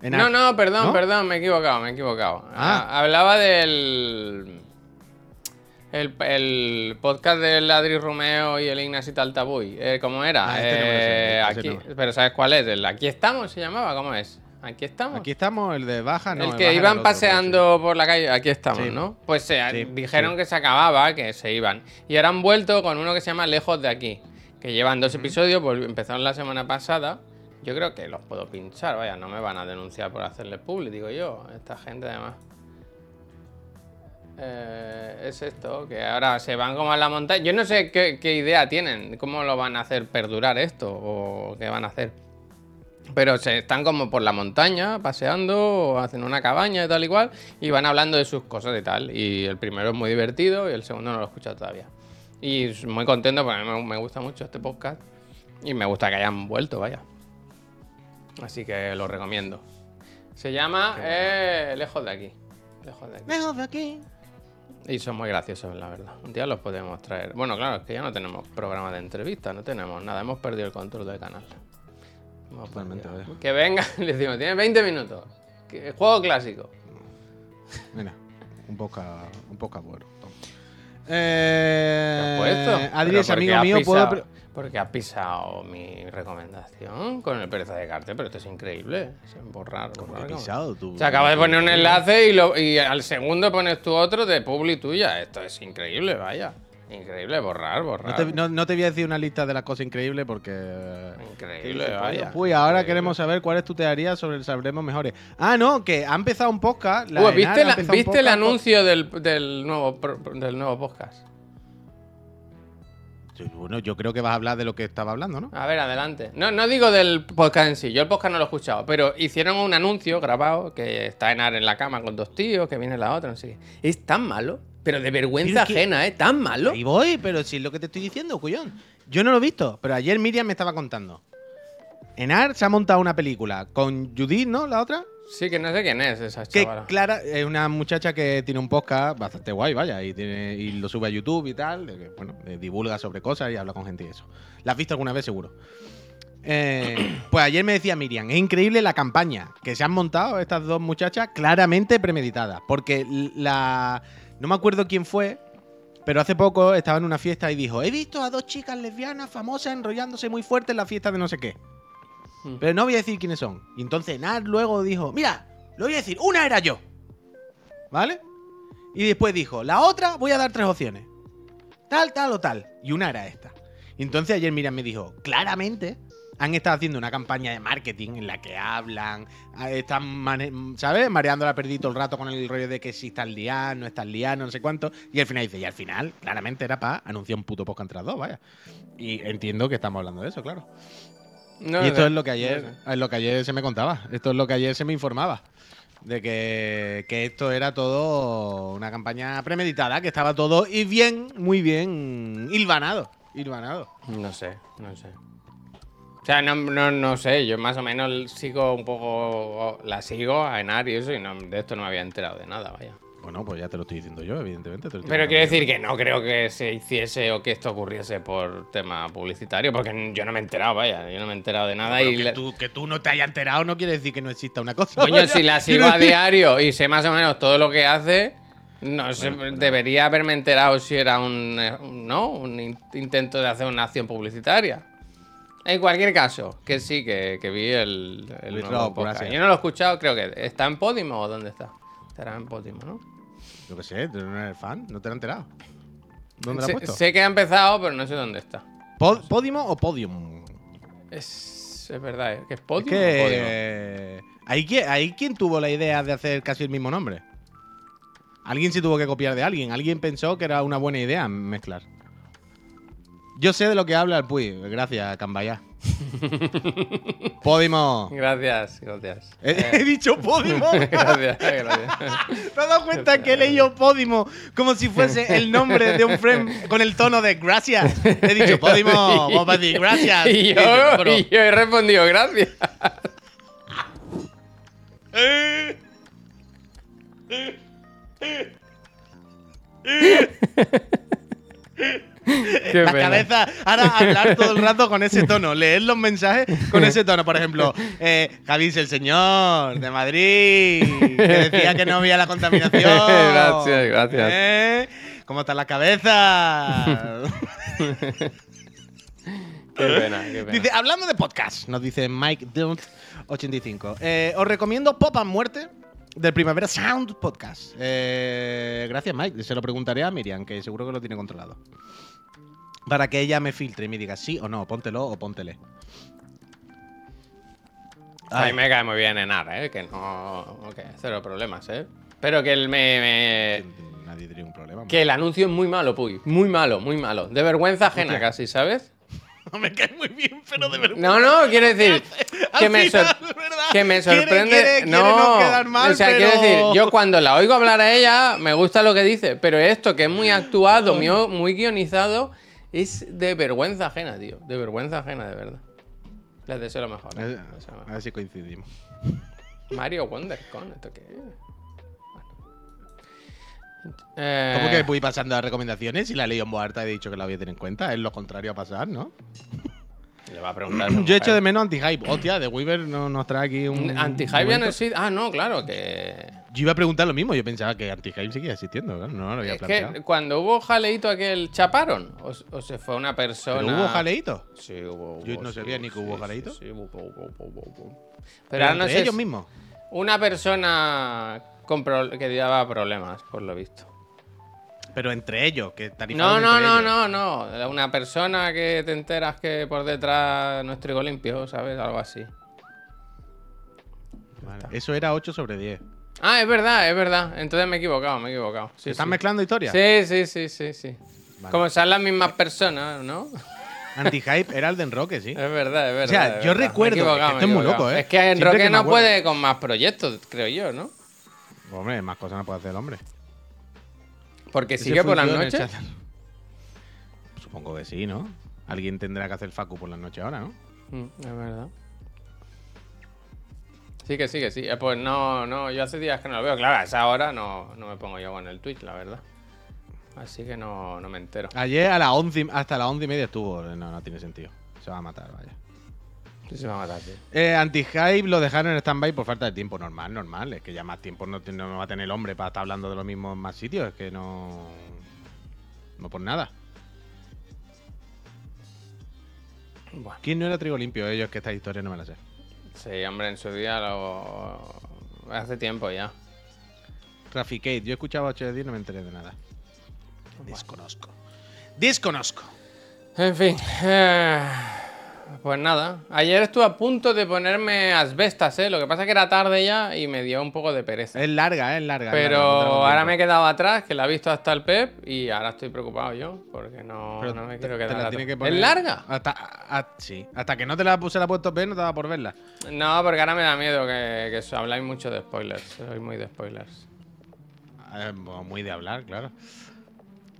Enac. No, no, perdón, ¿No? perdón, me he equivocado, me he equivocado. Ah. Ah, hablaba del. El, el podcast del Adri Romeo y el Ignacio Taltabuy. Eh, ¿Cómo era? Ah, este no me lo sé, Eh, aquí, no. Pero ¿sabes cuál es? El Aquí estamos se llamaba, ¿cómo es? Aquí estamos. Aquí estamos, el de baja, no. el que iban el otro, paseando por la calle, aquí estamos, Sí. ¿no? Pues eh, Sí, dijeron que se acababa, que se iban. Y ahora han vuelto con uno que se llama Lejos de aquí, que llevan dos episodios, volvi- empezaron la semana pasada. Yo creo que los puedo pinchar, vaya, no me van a denunciar por hacerle public, digo yo, esta gente además. Eh, es esto, que ahora se van como a la montaña. Yo no sé qué, qué idea tienen, cómo lo van a hacer perdurar esto, o qué van a hacer. Pero se están como por la montaña, paseando, hacen una cabaña y tal y cual, y van hablando de sus cosas y tal. Y el primero es muy divertido y el segundo no lo he escuchado todavía. Y muy contento porque a mí me, me gusta mucho este podcast. Y me gusta que hayan vuelto, vaya. Así que lo recomiendo. Se llama eh, Lejos de aquí. Lejos de aquí. Lejos de aquí. Y son muy graciosos, la verdad. Un día los podemos traer. Bueno, claro, es que ya no tenemos programa de entrevista, no tenemos nada. Hemos perdido el control del canal. Totalmente, vaya. Que venga, le decimos, tiene 20 minutos. Que- juego clásico. Mira, un poca, un poca bueno. Eh. Adri es ¿por qué amigo mío, puedo. pisado- pre- Porque has pisado mi recomendación con el pereza de carte, pero esto es increíble. Es borrar, ¿Cómo borrar, pisado tú? Se acaba de poner un enlace y, lo- y al segundo pones tú otro de publi tuya. Esto es increíble, vaya. Increíble, borrar, No borrar. te, no- no te voy a decir una lista de las cosas increíbles porque. Increíble, ¿Qué vaya. Uy, ahora Increíble. queremos saber cuál es tu teoría sobre el Sabremos Mejores. Ah, no, que ha empezado un podcast. la Uy, Enar ¿Viste, ha la- empezado un ¿viste el podcast con- anuncio del, del, nuevo, del nuevo podcast? Bueno, yo creo que vas a hablar de lo que estaba hablando, ¿no? A ver, adelante. No, no digo del podcast en sí, yo el podcast no lo he escuchado, pero hicieron un anuncio grabado que está Enar en la cama con dos tíos, que viene la otra, no sé qué. Es tan malo, pero de vergüenza Pero que- ajena, ¿eh? Tan malo. Ahí voy, pero si es lo que te estoy diciendo, cuyón. Yo no lo he visto, pero ayer Miriam me estaba contando. Enar se ha montado una película con Judith, ¿no? La otra. Sí, que no sé quién es esa Que chavala. Clara es una muchacha que tiene un podcast bastante guay, vaya, y, tiene, y lo sube a YouTube y tal. que, bueno, divulga sobre cosas y habla con gente y eso. ¿La has visto alguna vez, seguro? Eh, pues ayer me decía Miriam, es increíble la campaña que se han montado estas dos muchachas claramente premeditadas. Porque la. No me acuerdo quién fue, pero hace poco estaba en una fiesta y dijo: He visto a dos chicas lesbianas famosas enrollándose muy fuerte en la fiesta de no sé qué. Mm. Pero no voy a decir quiénes son. Y entonces Nat luego dijo, mira, lo voy a decir, una era yo. ¿Vale? Y después dijo, la otra voy a dar tres opciones. Tal, tal o tal. Y una era esta. Y entonces ayer Miriam me dijo, claramente han estado haciendo una campaña de marketing en la que hablan, ah, están, mane- ¿sabes? Mareando la perdí todo el rato con el rollo de que si están liados, no están liados, no sé cuánto. Y al final dice, y al final, claramente era para anunciar un puto podcast entre las dos, vaya. Y entiendo que estamos hablando de eso, claro. No y esto es lo que ayer, no es lo que ayer se me contaba. Esto es lo que ayer se me informaba. De que, que esto era todo una campaña premeditada, que estaba todo y bien, muy bien hilvanado. Hilvanado. No sé, no sé. O sea, no, no, no sé, yo más o menos sigo un poco, la sigo a Enar y eso, y no, de esto no me había enterado de nada, vaya. Bueno, pues ya te lo estoy diciendo yo, evidentemente. te lo estoy Pero quiero decir que no creo que se hiciese o que esto ocurriese por tema publicitario, porque yo no me he enterado, vaya, yo no me he enterado de nada Pero y... que, tú, que tú no te hayas enterado no quiere decir que no exista una cosa. Coño, vaya. si la sigo a diario y sé más o menos todo lo que hace, no sé, debería haberme enterado si era un, eh, un- ¿no? un in- intento de hacer una acción publicitaria. En cualquier caso, que sí, que, que vi el, el nuevo podcast. Yo no lo he escuchado, creo que está en Podimo o dónde está. Estará en Podimo, ¿no? Yo qué sé, tú no eres fan, no te lo has enterado. ¿Dónde lo has puesto? sé que ha empezado, pero no sé dónde está. Pod- ¿Podimo o Podium? Es, es verdad, ¿eh? que es Es Podimo. que o Podimo? eh, ahí, qui- ahí quién tuvo la idea de hacer casi el mismo nombre. Alguien se tuvo que copiar de alguien. Alguien pensó que era una buena idea mezclar. Yo sé de lo que habla el Puy. Gracias, Cambaya. Podimo. Gracias, gracias. He, Eh, he dicho Podimo. gracias, gracias. ¿Te has dado cuenta que he leído Podimo como si fuese el nombre de un friend con el tono de gracias? He dicho Podimo, vamos a decir gracias. Y yo, y yo he respondido gracias. Qué la pena. cabeza, ahora hablar todo el rato con ese tono, leer los mensajes con ese tono. Por ejemplo, eh, Javi el señor de Madrid, que decía que no había la contaminación. Gracias, gracias. ¿Eh? ¿Cómo está la cabeza? Qué pena, qué pena. dice, hablando de podcast, nos dice Mike Dunt 85. Eh, os recomiendo Pop and Muerte del Primavera Sound Podcast. Eh, gracias, Mike. Se lo preguntaré a Miriam, que seguro que lo tiene controlado. Para que ella me filtre y me diga sí o no, póntelo o póntele. A mí me cae muy bien Enar, ¿eh? Que no. Ok, cero problemas, ¿eh? Pero que el me. me- Nadie tiene un problema. que el anuncio es muy malo, Puy. Muy malo, muy malo. De vergüenza ajena Hostia. casi, ¿sabes? No me cae muy bien, pero de verdad. No, no, quiero decir. Que, me que sorprende. quiere- quiere no, no quedar mal, o sea, pero- quiero decir, yo cuando la oigo hablar a ella, me gusta lo que dice, pero esto que es muy actuado, muy, muy guionizado, es de vergüenza ajena, tío. De vergüenza ajena, de verdad. Les deseo lo mejor. A ¿eh? lo a ver si coincidimos. Mario WonderCon, ¿esto qué es? Bueno. Eh, ¿Cómo que voy pasando las recomendaciones y la leído en voz alta y he dicho que la voy a tener en cuenta? Es lo contrario a pasar, ¿no? Le va a preguntar. a su Yo he hecho de menos anti-hype. Hostia, The Weaver no, nos trae aquí un. Anti-hype ya no existe. Ah, no, claro, que. Yo iba a preguntar lo mismo. Yo pensaba que anti-hype seguía existiendo. ¿no? No lo había Es planteado. que cuando hubo jaleito aquel, ¿chaparon? ¿O, o se fue una persona. ¿Pero hubo jaleíto? Sí, hubo. Yo hubo, no sí, sabía ni que hubo sí, jaleito. Sí, hubo, hubo, hubo, hubo, hubo. Pero Pero ahora no sé. ellos mismos. Una persona con pro- que daba problemas, por lo visto. Pero entre ellos, que No, tarifados no, entre no, ellos. no, no. Una persona que te enteras que por detrás no es trigo limpio, ¿sabes? Algo así. Vale, Eso era 8 sobre 10. Ah, es verdad, es verdad. Entonces me he equivocado, me he equivocado. Sí, ¿Se están sí. mezclando historias? Sí, sí, sí, sí, sí. Vale. Como son las mismas personas, ¿no? Anti-hype era el de Enroque, sí. Es verdad, es verdad. sea, es yo recuerdo, me esto es muy loco, ¿eh? Es que en Siempre Roque que no puede con más proyectos, creo yo, ¿no? Hombre, más cosas no puede hacer el hombre. Porque sigue por las noches. Supongo que sí, ¿no? Alguien tendrá que hacer Facu por las noches ahora, ¿no? Mm, es verdad. Sí, que sí, que sí. Eh, Pues no, no, yo hace días que no lo veo. Claro, a esa hora no, no me pongo yo con el Twitch, la verdad. Así que no, no me entero. Ayer a las 11, y- hasta las 11 y media estuvo. No, no tiene sentido. Se va a matar, vaya. Sí, se va a matar, sí. Eh, Anti-hype lo dejaron en stand-by por falta de tiempo. Normal, normal. Es que ya más tiempo no, no va a tener el hombre para estar hablando de lo mismo en más sitios. Es que no. No por nada. Bueno, ¿Quién no era trigo limpio? Ellos que esta historia no me la sé. sí, hombre, en su día lo. Hace tiempo ya. Traficate. Yo escuchaba 8 de 10 y no me enteré de nada. Desconozco. Desconozco. En fin. eh, pues nada. Ayer estuve a punto de ponerme asbestas, ¿eh? Lo que pasa es que era tarde ya y me dio un poco de pereza. Es larga, es larga. es Pero larga, ahora me he quedado atrás, que la ha visto hasta el Pep, y ahora estoy preocupado yo, porque no, no me quiero quedar la que ¿Es poner- larga? Hasta, a- sí. Hasta que no te la puse la puesto P, no te va por verla. No, porque ahora me da miedo que, que habláis mucho de spoilers. Soy muy de spoilers. Eh, bueno, muy de hablar, claro.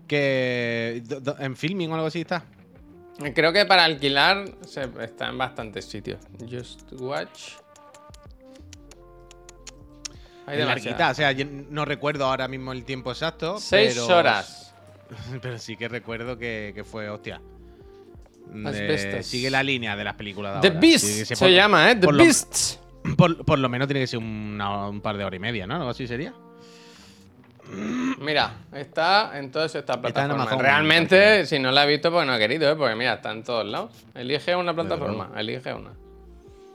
Que. do- do- ¿En filming o algo así está? Creo que para alquilar se- está en bastantes sitios. Just Watch. Hay larguita, o sea, yo no recuerdo ahora mismo el tiempo exacto. Seis pero- horas. Pero sí que recuerdo que, que fue, hostia. Las Eh, sigue la línea de las películas de The ahora. Beast Sí, que se, por- llama, ¿eh? The por lo- Beast. Por, por lo menos tiene que ser una- un par de horas y media, ¿no? Algo así sería. Mira, está en todas estas plataformas. Amazon, Realmente, si no la he visto, pues no he querido, ¿eh? Porque mira, está en todos lados. Elige una plataforma, elige una.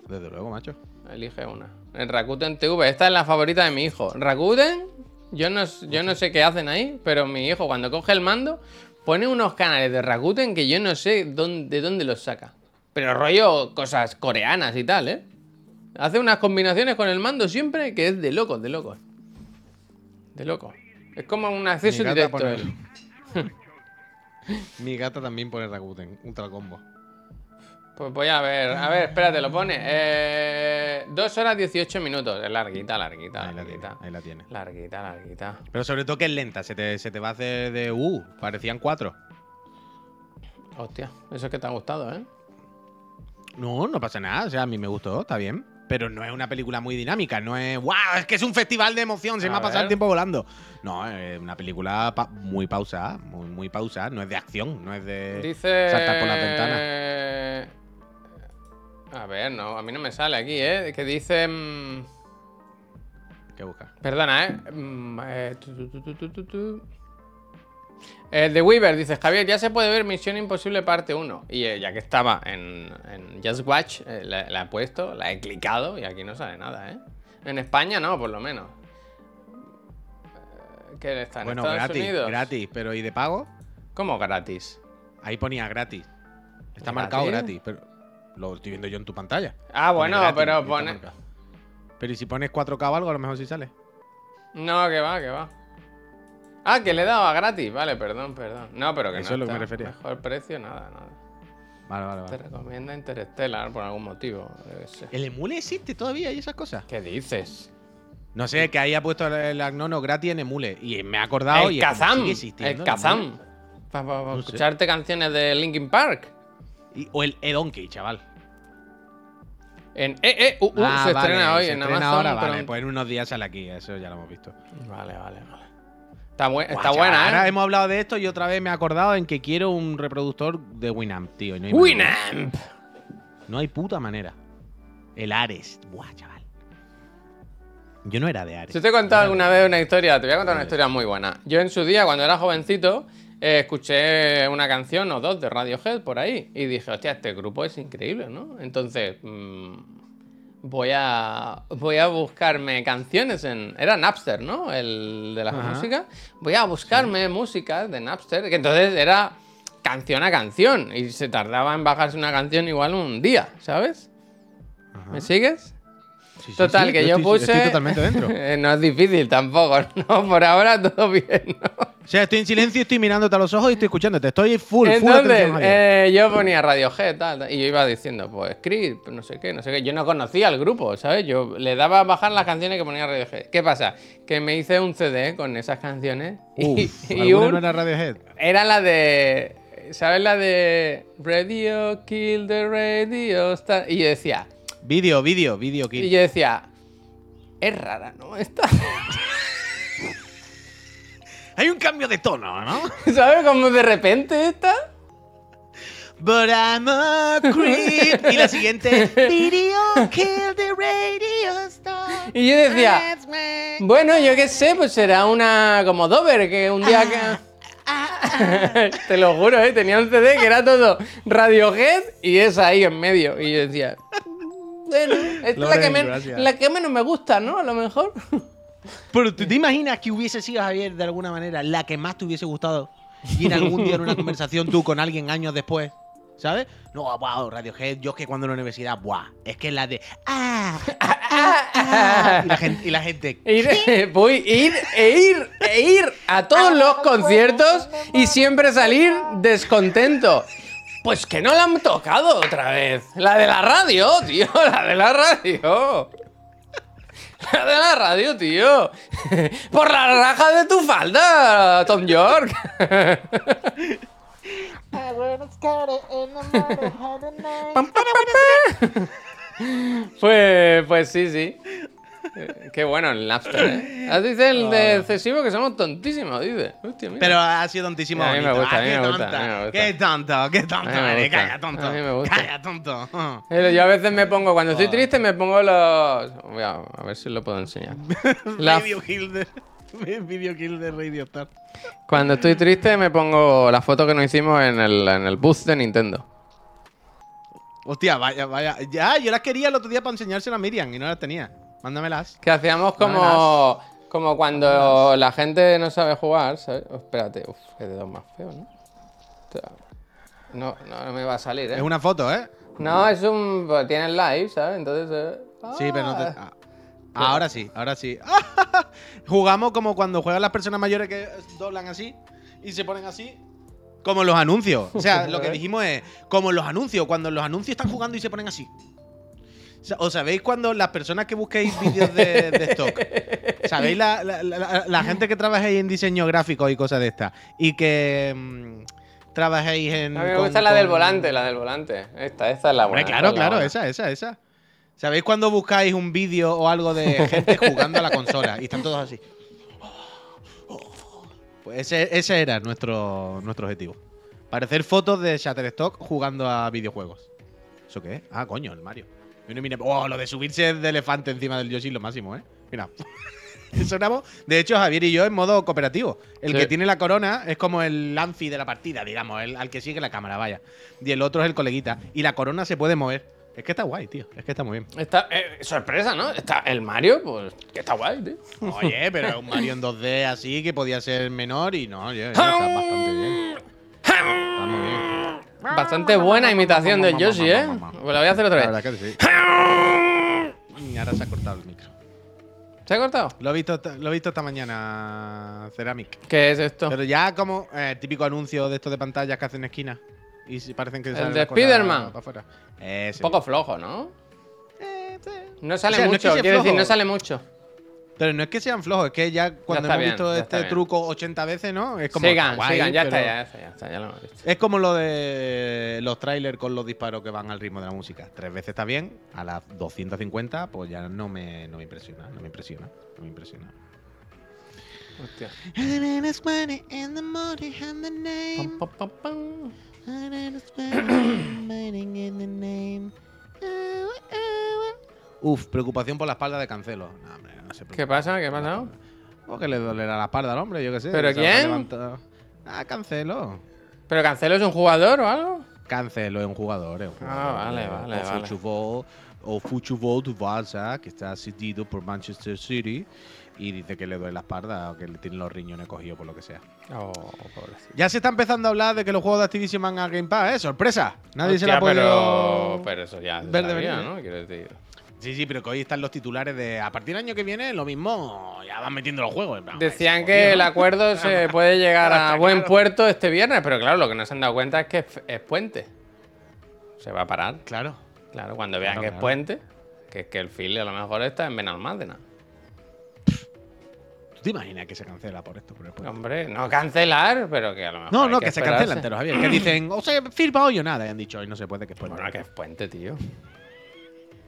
Desde luego, macho. Elige una. En Rakuten TV. Esta es la favorita de mi hijo. Rakuten, yo no, yo no sé qué hacen ahí, pero mi hijo cuando coge el mando pone unos canales de Rakuten que yo no sé dónde, de dónde los saca. Pero rollo cosas coreanas y tal, ¿eh? Hace unas combinaciones con el mando siempre que es de locos, de locos. De locos. Es como un acceso directo. pone- él. Mi gata también pone Rakuten, Ultra Combo. Pues voy a ver. A ver, espérate, lo pone. Eh, dos horas 18 minutos. Es larguita, larguita, Ahí la tiene, larguita. ahí la tiene. Larguita, larguita. Pero sobre todo que es lenta, se te, se te va a hacer de. Uh, parecían cuatro. Hostia, eso es que te ha gustado, ¿eh? No, no pasa nada. O sea, a mí me gustó, está bien. Pero no es una película muy dinámica, no es. ¡Wow! Es que es un festival de emoción, se A me ha pasado el tiempo volando. No, es una película pa- muy pausada, muy, muy pausada. No es de acción, no es de. Dice. saltar por las ventanas. A ver, no, a mí no me sale aquí, ¿eh? Que dice. mm, ¿Qué buscas? Perdona, ¿eh? Mm, eh, tu, tu, tu, El de Weaver dice, Javier, ya se puede ver Misión Imposible parte 1. Y eh, ya que estaba en, en Just Watch, eh, la, la he puesto, la he clicado y aquí no sale nada, ¿eh? En España no, por lo menos. Eh, ¿Qué está en Bueno, Estados gratis, Unidos? gratis. Pero ¿y de pago? ¿Cómo gratis? Ahí ponía gratis. Está ¿Gratis? marcado gratis, pero lo estoy viendo yo en tu pantalla. Ah, bueno, gratis pero pone... Pero ¿y si pones 4K o algo, a lo mejor sí sale. No, que va, que va. Ah, que le he dado a gratis. Vale, perdón, perdón. No, pero que Eso no es lo que me refería. Mejor precio, nada, nada. Vale, vale, Te vale. recomienda Interstellar por algún motivo. debe ser. ¿El emule existe todavía y esas cosas? ¿Qué dices? No sé, que ahí ha puesto el, Agnono gratis en emule. Y me ha acordado el y Kazam. sigue existiendo El Kazam. Para No sé. escucharte canciones de Linkin Park. Y- o el Edonkey, chaval. En E, E, U, U, Ah, se vale, estrena hoy se en estrena Amazon. ahora, vale. Pues en unos días sale aquí, eso ya lo hemos visto. Vale, vale, vale. Está, buena, Ahora ¿eh? hemos hablado de esto y otra vez me he acordado en que quiero un reproductor de Winamp, tío. no manera. Winamp. No hay puta manera. El Ares. Buah, chaval. Yo no era de Ares. Si te he contado alguna vez una historia, te voy a contar una historia muy buena. Yo en su día, cuando era jovencito, eh, escuché una canción o dos de Radiohead por ahí y dije, hostia, este grupo es increíble, ¿no? Entonces, mm, voy a voy a buscarme canciones en era Napster, ¿no? El de la Ajá. música. Voy a buscarme música de Napster, que entonces era canción a canción y se tardaba en bajarse una canción igual un día, ¿sabes? ¿Me sigues? Sí, sí, Total, sí, que yo estoy- puse. Estoy totalmente dentro. no es difícil tampoco, ¿no? Por ahora todo bien, ¿no? O sea, estoy en silencio y estoy mirándote a los ojos y estoy escuchándote. Estoy full, full Entonces. Javier. eh, yo ponía Radiohead, tal, tal, y yo iba diciendo, pues, Creed, no sé qué, no sé qué. Yo no conocía al grupo, ¿sabes? Yo le daba a bajar las canciones que ponía Radiohead. ¿Qué pasa? Que me hice un CD con esas canciones y, Uf, y ¿alguna un- no era la de. ¿Sabes la de Radio Kill the Radio Star? Y yo decía, Vídeo, vídeo, vídeo y kill. yo decía, es rara, ¿no? Esta. Hay un cambio de tono, ¿no? ¿Sabes? Como de repente esta. But I'm a creep. Y la siguiente. Video kill the radio star. Y yo decía, bueno, yo qué sé, pues será una como Dover, que un día que. Te lo juro, ¿eh? tenía un CD que era todo Radiohead y esa ahí en medio. Y yo decía, bueno, esta es la que, la menos me gusta, ¿no? A lo mejor. Pero ¿tú te imaginas que hubiese sido Javier de alguna manera la que más te hubiese gustado? Y en algún día en una conversación tú con alguien años después, ¿sabes? No, wow, Radiohead, yo es que cuando en la universidad, buah, es que es la de ah, ah, ah, ah", y la gente, y la gente Ir, voy ir e ir e ir a todos los conciertos y siempre salir descontento. Pues que no la han tocado otra vez. La de la radio, tío. La de la radio. La de la radio, tío. Por la raja de tu falda, Tom York. Pues, pues sí, sí. Eh, Qué bueno el Napster, ¿eh? Ah, Dice el de excesivo que somos tontísimos, dice. Hostia, mira. Pero ha sido tontísimo. A mí me bonito. gusta, Ah, a mí qué me gusta, tonta. a mí me gusta. Qué tonto, qué tonto, A mí me eres, gusta, calla tonto. a mí me gusta. Calla tonto. Ah. Pero yo a veces me pongo, cuando estoy triste, me pongo los. Voy a, a ver si lo puedo enseñar. La- kill de Video kill de Radio Star. Cuando estoy triste, me pongo la foto que nos hicimos en el, en el booth de Nintendo. Hostia, vaya, vaya. Ya, yo las quería el otro día para enseñárselas a Miriam y no las tenía. Mándamelas. Que hacíamos como. Como cuando la gente no sabe jugar, ¿sabes? Oh, espérate, uff, qué dedos más feos, ¿no? No, no, no me va a salir, ¿eh? Es una foto, ¿eh? No, es un. pues, Tiene live, ¿sabes? Entonces. eh, Sí, pero no te. ah. ah. Ahora sí, ahora sí. Jugamos como cuando juegan las personas mayores que doblan así y se ponen así. Como en los anuncios. O sea, lo que dijimos es como en los anuncios, cuando en los anuncios están jugando y se ponen así. ¿Os sabéis cuando las personas que busquéis vídeos de, de stock? ¿Sabéis la, la- la- la gente que trabajéis en diseño gráfico y cosas de estas? Y que mm, trabajéis en. A mí me con- gusta la del volante, la del volante. Esta, esta es la buena. Hombre, claro, es claro, buena. esa, esa, esa. ¿Sabéis cuando buscáis un vídeo o algo de gente jugando a la consola y están todos así? Pues ese, ese era nuestro, nuestro objetivo. Parecer fotos de Shutterstock jugando a videojuegos. ¿Eso qué es? Ah, coño, el Mario. Oh, lo de subirse de elefante encima del Yoshi lo máximo, ¿eh? Mira. Eso éramos, de hecho, Javier y yo en modo cooperativo. El Sí. que tiene la corona es como el Lanfi de la partida, digamos, el, al que sigue la cámara, vaya. Y el otro es el coleguita. Y la corona se puede mover. Es que está guay, tío. Es que está muy bien. Está, eh, sorpresa, ¿no? Está el Mario, pues, que está guay, tío. Oye, pero es un Mario en 2D así que podía ser menor y no, oye, está bastante bien. Está muy bien. Bastante buena imitación del Yoshi, ¿eh? Pues la voy a hacer otra vez. ahora se ha cortado el micro. ¿Se ha cortado? Lo he visto, esta- lo he visto esta mañana, Ceramic. ¿Qué es esto? Pero ya como eh, típico anuncio de estos de pantallas que hacen esquina. Y parecen que El de Spiderman. Un poco flojo, ¿no? Eh, sí. No sale O sea, no es que mucho, sea quiero decir, no sale mucho. Pero no es que sean flojos, es que ya cuando está hemos bien, visto ya este truco 80 veces, ¿no? Es como. sigan, guay, sigan, ya pero- está, ya está, ya está, ya lo hemos visto. Es como lo de los trailers con los disparos que van al ritmo de la música. Tres veces está bien, a las 250, pues ya no me, no me impresiona, no me impresiona, no me impresiona. Hostia. Uf, preocupación por la espalda de Cancelo. No, hombre, no se ¿Qué pasa? ¿Qué ha pasado? ¿Cómo que le dolerá la espalda al hombre? Yo qué sé. ¿Pero quién? Ah, Cancelo. ¿Pero Cancelo es un jugador o algo? Cancelo es un jugador, es un Ah, jugador. vale, Eh, vale, vale. Su fútbol, o futebol do Barça, que está cedido por Manchester City, y dice que le duele la espalda o que le tienen los riñones cogidos por lo que sea. Oh, pobrecito. Ya se está empezando a hablar de que los juegos de Activision van a Game Pass, ¿eh? ¡Sorpresa! Nadie se la ha podido pero, pero eso ya se de sabía, ¿eh? ¿no? Quiero decir. Sí, sí, pero que hoy están los titulares de a partir del año que viene, lo mismo, ya van metiendo los juegos. plan, Decían que el acuerdo se puede llegar a buen puerto este viernes, pero claro, lo que no se han dado cuenta es que es, puente. Se va a parar. Claro. Claro, cuando vean Claro, que es claro. puente, que es que el fil a lo mejor está en Benalmádena. ¿Tú te imaginas que se cancela por esto? Por el puente? Hombre, no cancelar, pero que a lo mejor. No, no, que, se esperarse. cancela entero, Javier. Que dicen, o sea, firma hoy o nada. Y han dicho, hoy no se puede, que es puente. Bueno, que es puente, tío.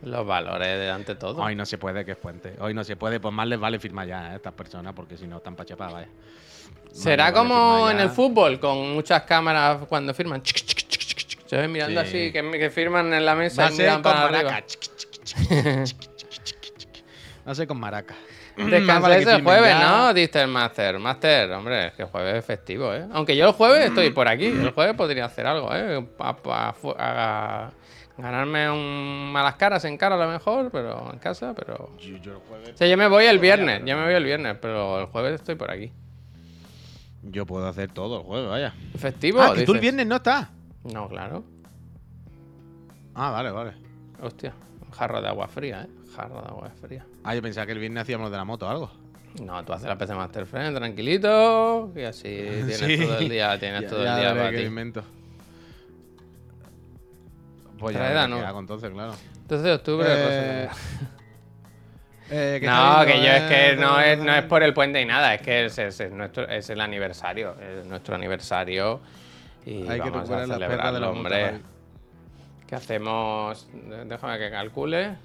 Los valores de ante todo. Hoy no se puede, que es puente. Hoy no se puede, pues más les vale firmar ya a estas personas, porque si no están pa' chapar, vaya. Será vale como en el fútbol, con muchas cámaras cuando firman. Se ven mirando Sí. así, que, que firman en la mesa Va y miran con para maraca. arriba. A ser con maraca. Descansáis el jueves, ya. ¿no? Diste el Master. Master, hombre, es que jueves es festivo, ¿eh? Aunque yo el jueves estoy por aquí. El jueves podría hacer algo, ¿eh? A- ganarme un malas caras en cara a lo mejor, pero en casa, pero... Yo, yo el jueves. O sea, yo me voy el viernes, yo me voy el viernes, pero el jueves estoy por aquí. Yo puedo hacer todo el jueves, vaya. ¿Festivo? Ah, que tú el viernes no estás. No, claro. Ah, vale, vale. Hostia, un jarro de agua fría, ¿eh? Jarro de agua fría. Ah, yo pensaba que el viernes hacíamos de la moto o algo. No, tú haces la PC Master Friend tranquilito y así tienes Sí. todo el día, tienes Ya- todo ya el día para ti. Pues ya a no. hago entonces, claro. Entonces de octubre. Eh, pues, Eh, ¿qué no, está que yo es que eh? no es, no es por el puente y nada, es que es, es- es nuestro, es el aniversario, es nuestro aniversario y Hay que vamos a recuperar las perras de celebrarlo, la moto, hombre. ¿Qué hacemos? Déjame que calcule.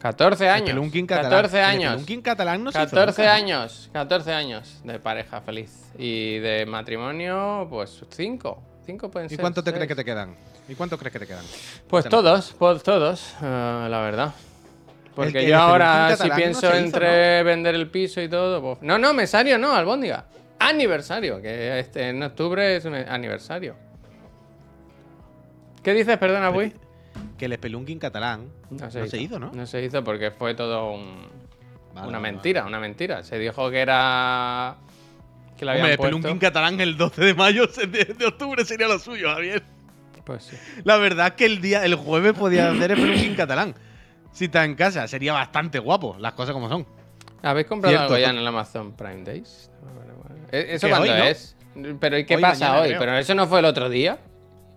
14 El años. Catalán. 14 El años. Catalán no se hizo 14 nunca. años. 14 años de pareja feliz. Y de matrimonio, pues 5. 5 pueden ¿Y ser. cuánto te crees que te quedan? ¿Y cuánto crees que te quedan? Pues Cuéntanos. todos, pues todos, eh, la verdad. Porque que yo ahora, si no pienso se hizo, entre vender el piso y todo. pues- No, no, mesario no, albóndiga. Aniversario, que este, en octubre es un aniversario. ¿Qué dices, perdona, Puy? Que el Spelunking catalán no se, hizo, ¿no? No se hizo porque fue todo un- Vale, una vale, mentira, una mentira. Se dijo que era. Que Hombre, habían el puesto. Catalán el 12 de mayo de, de octubre sería lo suyo, Javier. Pues sí. La verdad es que el día, el jueves podía hacer el Spelunking catalán. Si está en casa, sería bastante guapo, las cosas como son. ¿Habéis comprado Cierto, algo ya en el Amazon Prime Days? ¿E- ¿Eso cuándo ¿no? es? Pero ¿y qué Hoy, pasa mañana, hoy? creo. ¿Pero eso no fue el otro día?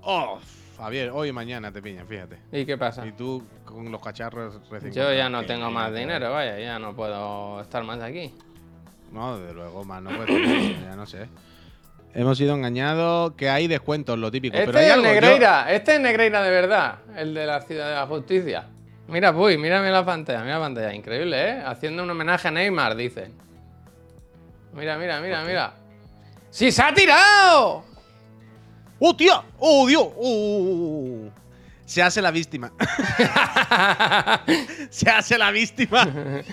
Oh, Javier, hoy y mañana te pillan, fíjate. ¿Y qué pasa? Y tú con los cacharros recién Yo ya no tengo más dinero, vaya, ya no puedo estar más aquí. No, desde luego, más no puedes tener, ya no sé. Hemos sido engañados, que hay descuentos, lo típico. Este pero hay es el algo, yo- Negreira, este es Negreira de verdad, el de la Ciudad de la Justicia. Mira, uy, mírame la pantalla, mira la pantalla, increíble, ¿eh? Haciendo un homenaje a Neymar, dice. Mira, mira, mira, mira. ¡Sí, se ha tirado! ¡Oh, tía! ¡Oh, Dios! ¡Oh! Se hace la víctima. Se hace la víctima.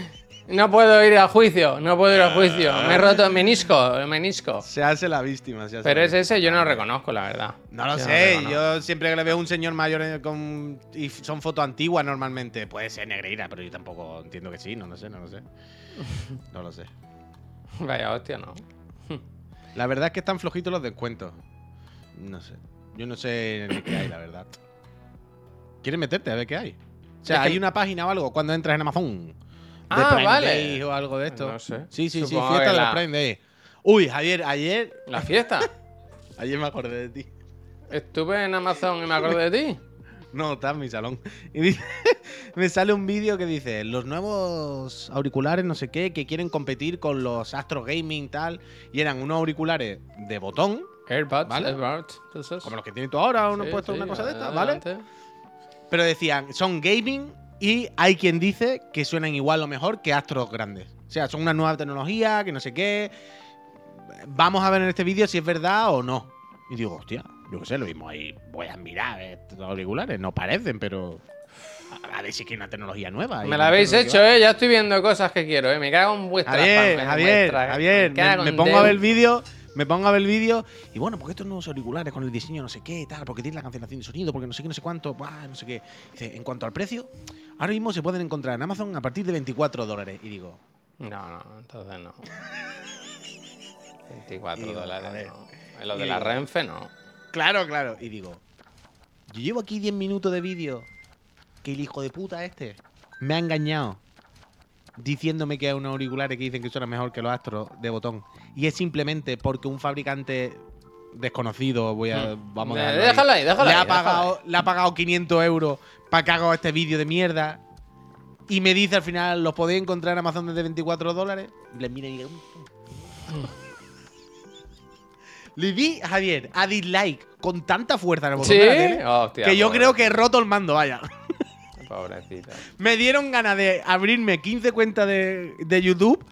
No puedo ir a juicio, no puedo ir a juicio. Me he roto el menisco, el menisco. Se hace la víctima. se hace Pero la es ese, yo no lo reconozco, la verdad. No lo Yo sé, yo siempre que le veo a un señor mayor eh, con, y son fotos antiguas normalmente, puede ser Negreira, pero yo tampoco entiendo que sí, no lo sé, no lo sé. No lo sé. Vaya hostia, no. La verdad es que están flojitos los descuentos. No sé. Yo no sé ni qué hay, la verdad. ¿Quieres meterte a ver qué hay? O sea, Es que- hay una página o algo cuando entras en Amazon. Ah, Prime vale. Day o algo de esto. No sé. Sí, sí, sí, fiesta de la- Prime Day. Uy, Javier, ayer, La fiesta. ayer me acordé de ti. Estuve en Amazon y me acordé de ti. No, está en mi salón. Y dice- me sale un vídeo que dice, los nuevos auriculares no sé qué, que quieren competir con los Astro Gaming tal. Y eran unos auriculares de botón, AirPods, Vale. AirPods, como los que tienes tú ahora, uno Sí, puesto sí, una cosa de estas, ¿vale? Pero decían, son gaming y hay quien dice que suenan igual o mejor que Astros grandes. O sea, son una nueva tecnología, que no sé qué. Vamos a ver en este vídeo si es verdad o no. Y digo, hostia, yo qué sé, lo mismo ahí. Voy a mirar estos auriculares, no parecen, pero. A ver si es que hay una tecnología nueva. Me la habéis hecho, va. ¿eh? Ya estoy viendo cosas que quiero, ¿eh? Me cago en vuestra Javier, en Javier, vuestra- Javier, me me, me pongo a ver el vídeo, Me pongo a ver el vídeo y bueno, porque estos nuevos auriculares con el diseño no sé qué, tal, porque tiene la cancelación de sonido, porque no sé qué, no sé cuánto, buah, no sé qué. Dice, en cuanto al precio, ahora mismo se pueden encontrar en Amazon a partir de 24 dólares. Y digo, No, no, entonces no. 24 Digo, a dólares, no. En lo de la digo- Renfe, no. claro, claro. Y digo, yo llevo aquí 10 minutos de vídeo que el hijo de puta este me ha engañado diciéndome que hay unos auriculares que dicen que suenan mejor que los astros de botón. Y es simplemente porque un fabricante desconocido, voy a, vamos a Eh, dejarlo ahí, déjalo ahí, déjalo le, ahí, ha déjalo pagado, le ha pagado 500 euros para que haga este vídeo de mierda. Y me dice al final, ¿los podéis encontrar en Amazon desde 24 dólares? Y le mira y Le di, Javier, a dislike con tanta fuerza en el botón ¿Sí? de la tele Hostia, que yo pobre. creo que he roto el mando, vaya. Pobrecito. Me dieron ganas de abrirme 15 cuentas de, de YouTube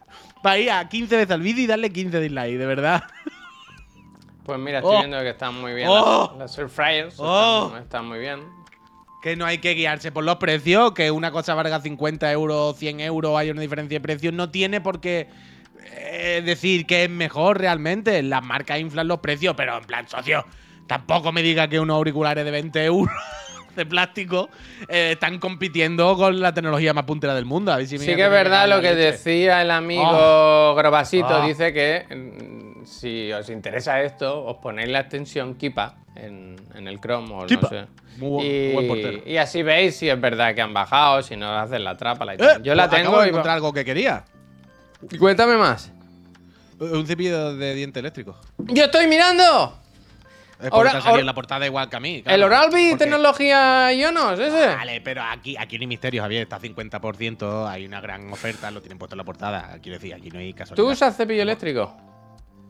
para ir a 15 veces al vídeo y darle 15 dislikes, de verdad. Pues mira, estoy Oh. viendo que están muy bien Oh. las, las air fryers. Oh. Están, están muy bien. Que no hay que guiarse por los precios, que una cosa valga 50 euros, 100 euros, hay una diferencia de precios. No tiene por qué eh, decir que es mejor realmente. Las marcas inflan los precios, pero en plan, socio, tampoco me diga que unos auriculares de 20 euros de plástico eh, están compitiendo con la tecnología más puntera del mundo. A ver si me Sí que es verdad lo que leche. decía el amigo Grobasito. Ah. Dice que mm, si os interesa esto, os ponéis la extensión Kipa en, en el Chrome o Kipa. no sé. Muy bu- y, buen portero. y así veis si es verdad que han bajado, si no hacen la trapa. La y Eh. Yo la pues tengo acabo de y... encontrar algo que quería. y Cuéntame más. Eh, Un cepillo de diente eléctrico. ¡Yo estoy mirando! Ahora- en la portada igual que a mí. claro. ¿El Oral-B tecnología Ionos, ese? Vale, pero aquí, aquí no hay misterio, Javier. Está 50%, hay una gran oferta, lo tienen puesto en la portada. Quiero decir, aquí no hay casualidad. ¿Tú usas cepillo eléctrico?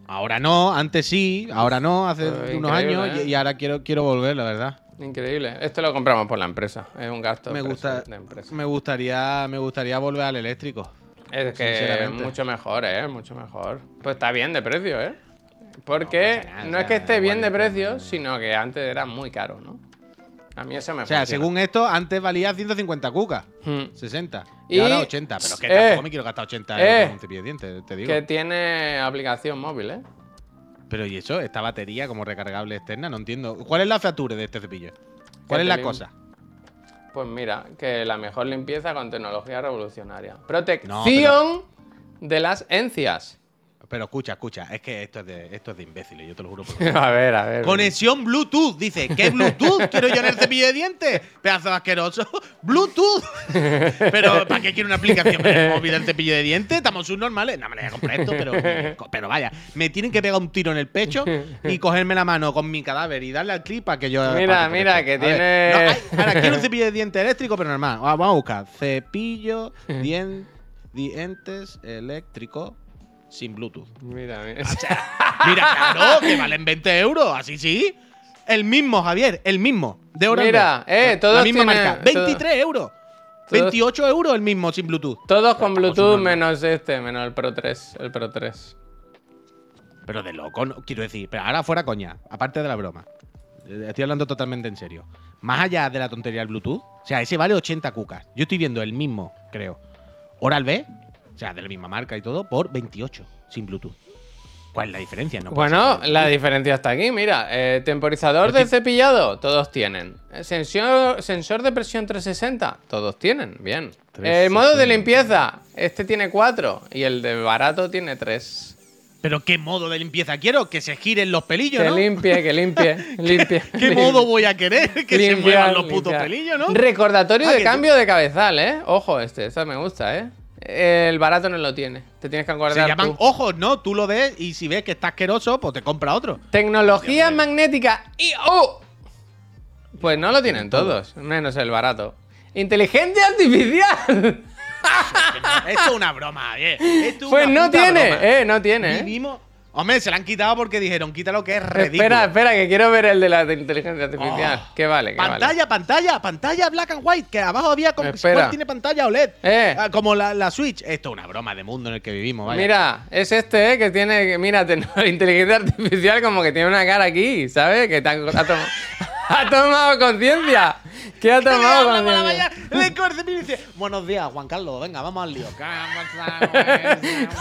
Ahora no, antes sí, ahora no, hace unos años ¿eh? y, y ahora quiero, quiero volver, la verdad. Increíble. Esto lo compramos por la empresa. Es un gasto Me gusta, de empresa. me gustaría, me gustaría volver al eléctrico. Es que mucho mejor, ¿eh? Mucho mejor. Pues está bien de precio, ¿eh? Porque nada, no, es que esté bien de precio, no. sino que antes era muy caro, ¿no? A mí eso me O sea, funciona. según esto, antes valía 150 cucas, Hmm. 60. Y, Y- ahora 80. Pero es que Eh. tampoco me quiero gastar 80 Eh. en un cepillo de dientes, te digo. Que tiene aplicación móvil, ¿eh? Pero ¿y eso? ¿Esta batería como recargable externa? No entiendo. ¿Cuál es la feature de este cepillo? ¿Cuál es la cosa? Pues mira, que la mejor limpieza con tecnología revolucionaria. Protección No, de las encias. Pero escucha, escucha, es que esto es de, esto es de imbéciles, yo te lo juro. por a ver, a ver. Conexión Bluetooth, dice. ¿Qué Bluetooth? Quiero yo en el cepillo de dientes. Pedazo de asqueroso. Bluetooth. Pero ¿para qué quiero una aplicación en el móvil del cepillo de dientes? Estamos subnormales. No me voy a comprar esto, pero, pero vaya. Me tienen que pegar un tiro en el pecho y cogerme la mano con mi cadáver y darle al clip para que yo. Mira, mira, que ver, tiene- no, ahora quiero un cepillo de dientes eléctrico, pero normal. Va- Vamos a buscar. Cepillo dien- dientes eléctrico sin Bluetooth. Mira, mira. Mira, claro, que valen 20 euros, así sí. El mismo, Javier, el mismo. De Oral-B. Mira, eh, La- todos La misma tienen- marca. todo- 23 euros. 28 euros el mismo sin Bluetooth. Todos con Bluetooth menos este, menos el Pro 3. El Pro 3. Pero de loco, no- quiero decir. Pero ahora fuera coña, aparte de la broma. Eh, Estoy hablando totalmente en serio. Más allá de la tontería del Bluetooth, o sea, ese vale 80 cucas. Yo estoy viendo el mismo, creo. Oral B, sea, de la misma marca y todo, por 28 sin Bluetooth. ¿Cuál es la diferencia? No Bueno, la diferencia está aquí, mira. eh, temporizador de cepillado, todos tienen. Eh, Sensor, sensor de presión 360, todos tienen. Bien. El modo de limpieza, este tiene 4 y el de barato tiene 3. Pero ¿qué modo de limpieza quiero? Que se giren los pelillos, Que ¿no? limpie, que limpie, limpie. ¿Qué modo voy a querer? Que se muevan los putos limpiar. pelillos, ¿no? Recordatorio Ah, de cambio de cabezal, ¿eh? Ojo este, esta me gusta, ¿eh? El barato no lo tiene. Te tienes que Se acordar llaman tú. ojos, ¿no? Tú lo ves y si ves que está asqueroso, pues te compra otro. Tecnología magnética y ¡oh! Pues no lo tienen todos, menos el barato. Inteligencia artificial. Esto es una broma, eh. Esto Pues una no tiene, broma. eh, no tiene. ¿eh? Vivimos- Hombre, se la han quitado porque dijeron, quítalo que es ridículo. Espera, espera, que quiero ver el de la de inteligencia artificial. Oh. ¿Qué vale? ¿Qué Pantalla, pantalla, pantalla black and white, que abajo había como Espera. ¿cuál tiene pantalla OLED. Eh. Ah, Como la, la Switch. Esto es una broma de mundo en el que vivimos, vale? vaya. Mira, es este, ¿eh? Que tiene, mira, ten- inteligencia artificial como que tiene una cara aquí, ¿sabes? Que te ha, ha tom- ha tomado conciencia. ¿Qué ha tomado habla con por la el- mañana, le y dice, buenos días, Juan Carlos, venga, vamos al lío.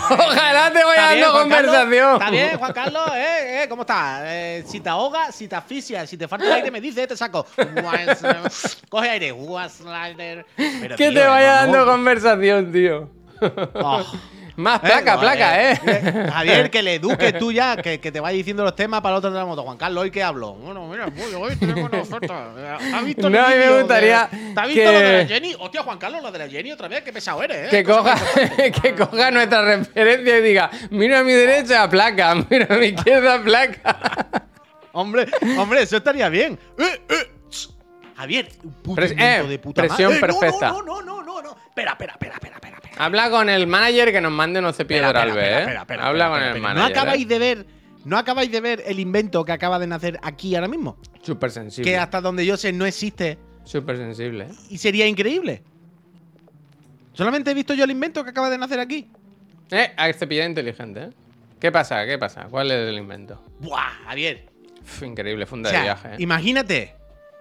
Ojalá te vaya ¿Está bien, dando Juan conversación. ¿Está bien, Juan Carlos? ¿Eh? ¿Eh? ¿Cómo estás? Eh, si te ahogas, si te asfixias, si te falta aire, me dice, te saco. Coge aire. Pero, Que tío, te vaya dando conversación, tío. Oh. Más placa, no, placa, eh. Javier, que le eduques tú ya, que, que te vaya diciendo los temas para el otro de la moto. Juan Carlos, ¿hoy qué hablo? Bueno, mira, hoy tenemos una oferta. ¿Has visto No, a mí me de- gustaría ¿Te has visto que- lo de la Jenny? Hostia, Juan Carlos, lo de la Jenny otra vez, qué pesado eres, ¿eh? Que coja, que coja nuestra referencia y diga, mira a mi derecha, placa, mira a mi izquierda, placa. Hombre, hombre, eso estaría bien. Eh, eh. Javier, un puto Pres- eh, de puta presión madre. Eh, no, perfecta. No, no, no, no, no. Espera, espera, espera, espera. espera. Habla con el manager que nos mande unos cepillos de Oralbe, espera, ¿eh? espera, espera, Habla espera, con el manager. ¿No acabáis ¿eh? de ver, no acabáis de ver el invento que acaba de nacer aquí ahora mismo? Súper sensible. Que hasta donde yo sé no existe Súper sensible. ¿eh? y sería increíble. Solamente he visto yo el invento que acaba de nacer aquí. Eh, a cepillado inteligente, ¿eh? ¿Qué pasa? ¿Qué pasa? ¿Cuál es el invento? Buah, Javier. Uf, increíble, O funda sea, de viaje, ¿eh? imagínate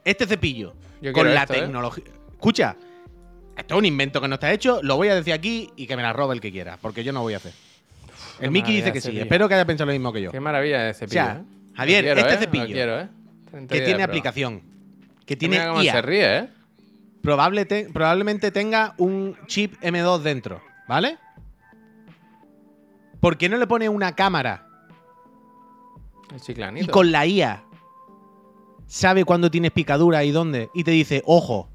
este cepillo Yo con la ¿eh? tecnología. Escucha, esto es un invento que no está hecho, lo voy a decir aquí y que me la robe el que quiera, porque yo no voy a hacer. El Mickey dice que sí, espero que haya pensado lo mismo que yo. Qué maravilla de cepillo, O sea, ¿eh? Javier, quiero, este ¿eh? cepillo quiero, ¿eh? Que tiene aplicación, que tiene Mira IA. se ríe, ¿eh? Probable te- probablemente tenga un chip M2 dentro, ¿vale? ¿Por qué no le pone una cámara El y con la IA sabe cuándo tienes picadura y dónde? Y te dice, ojo,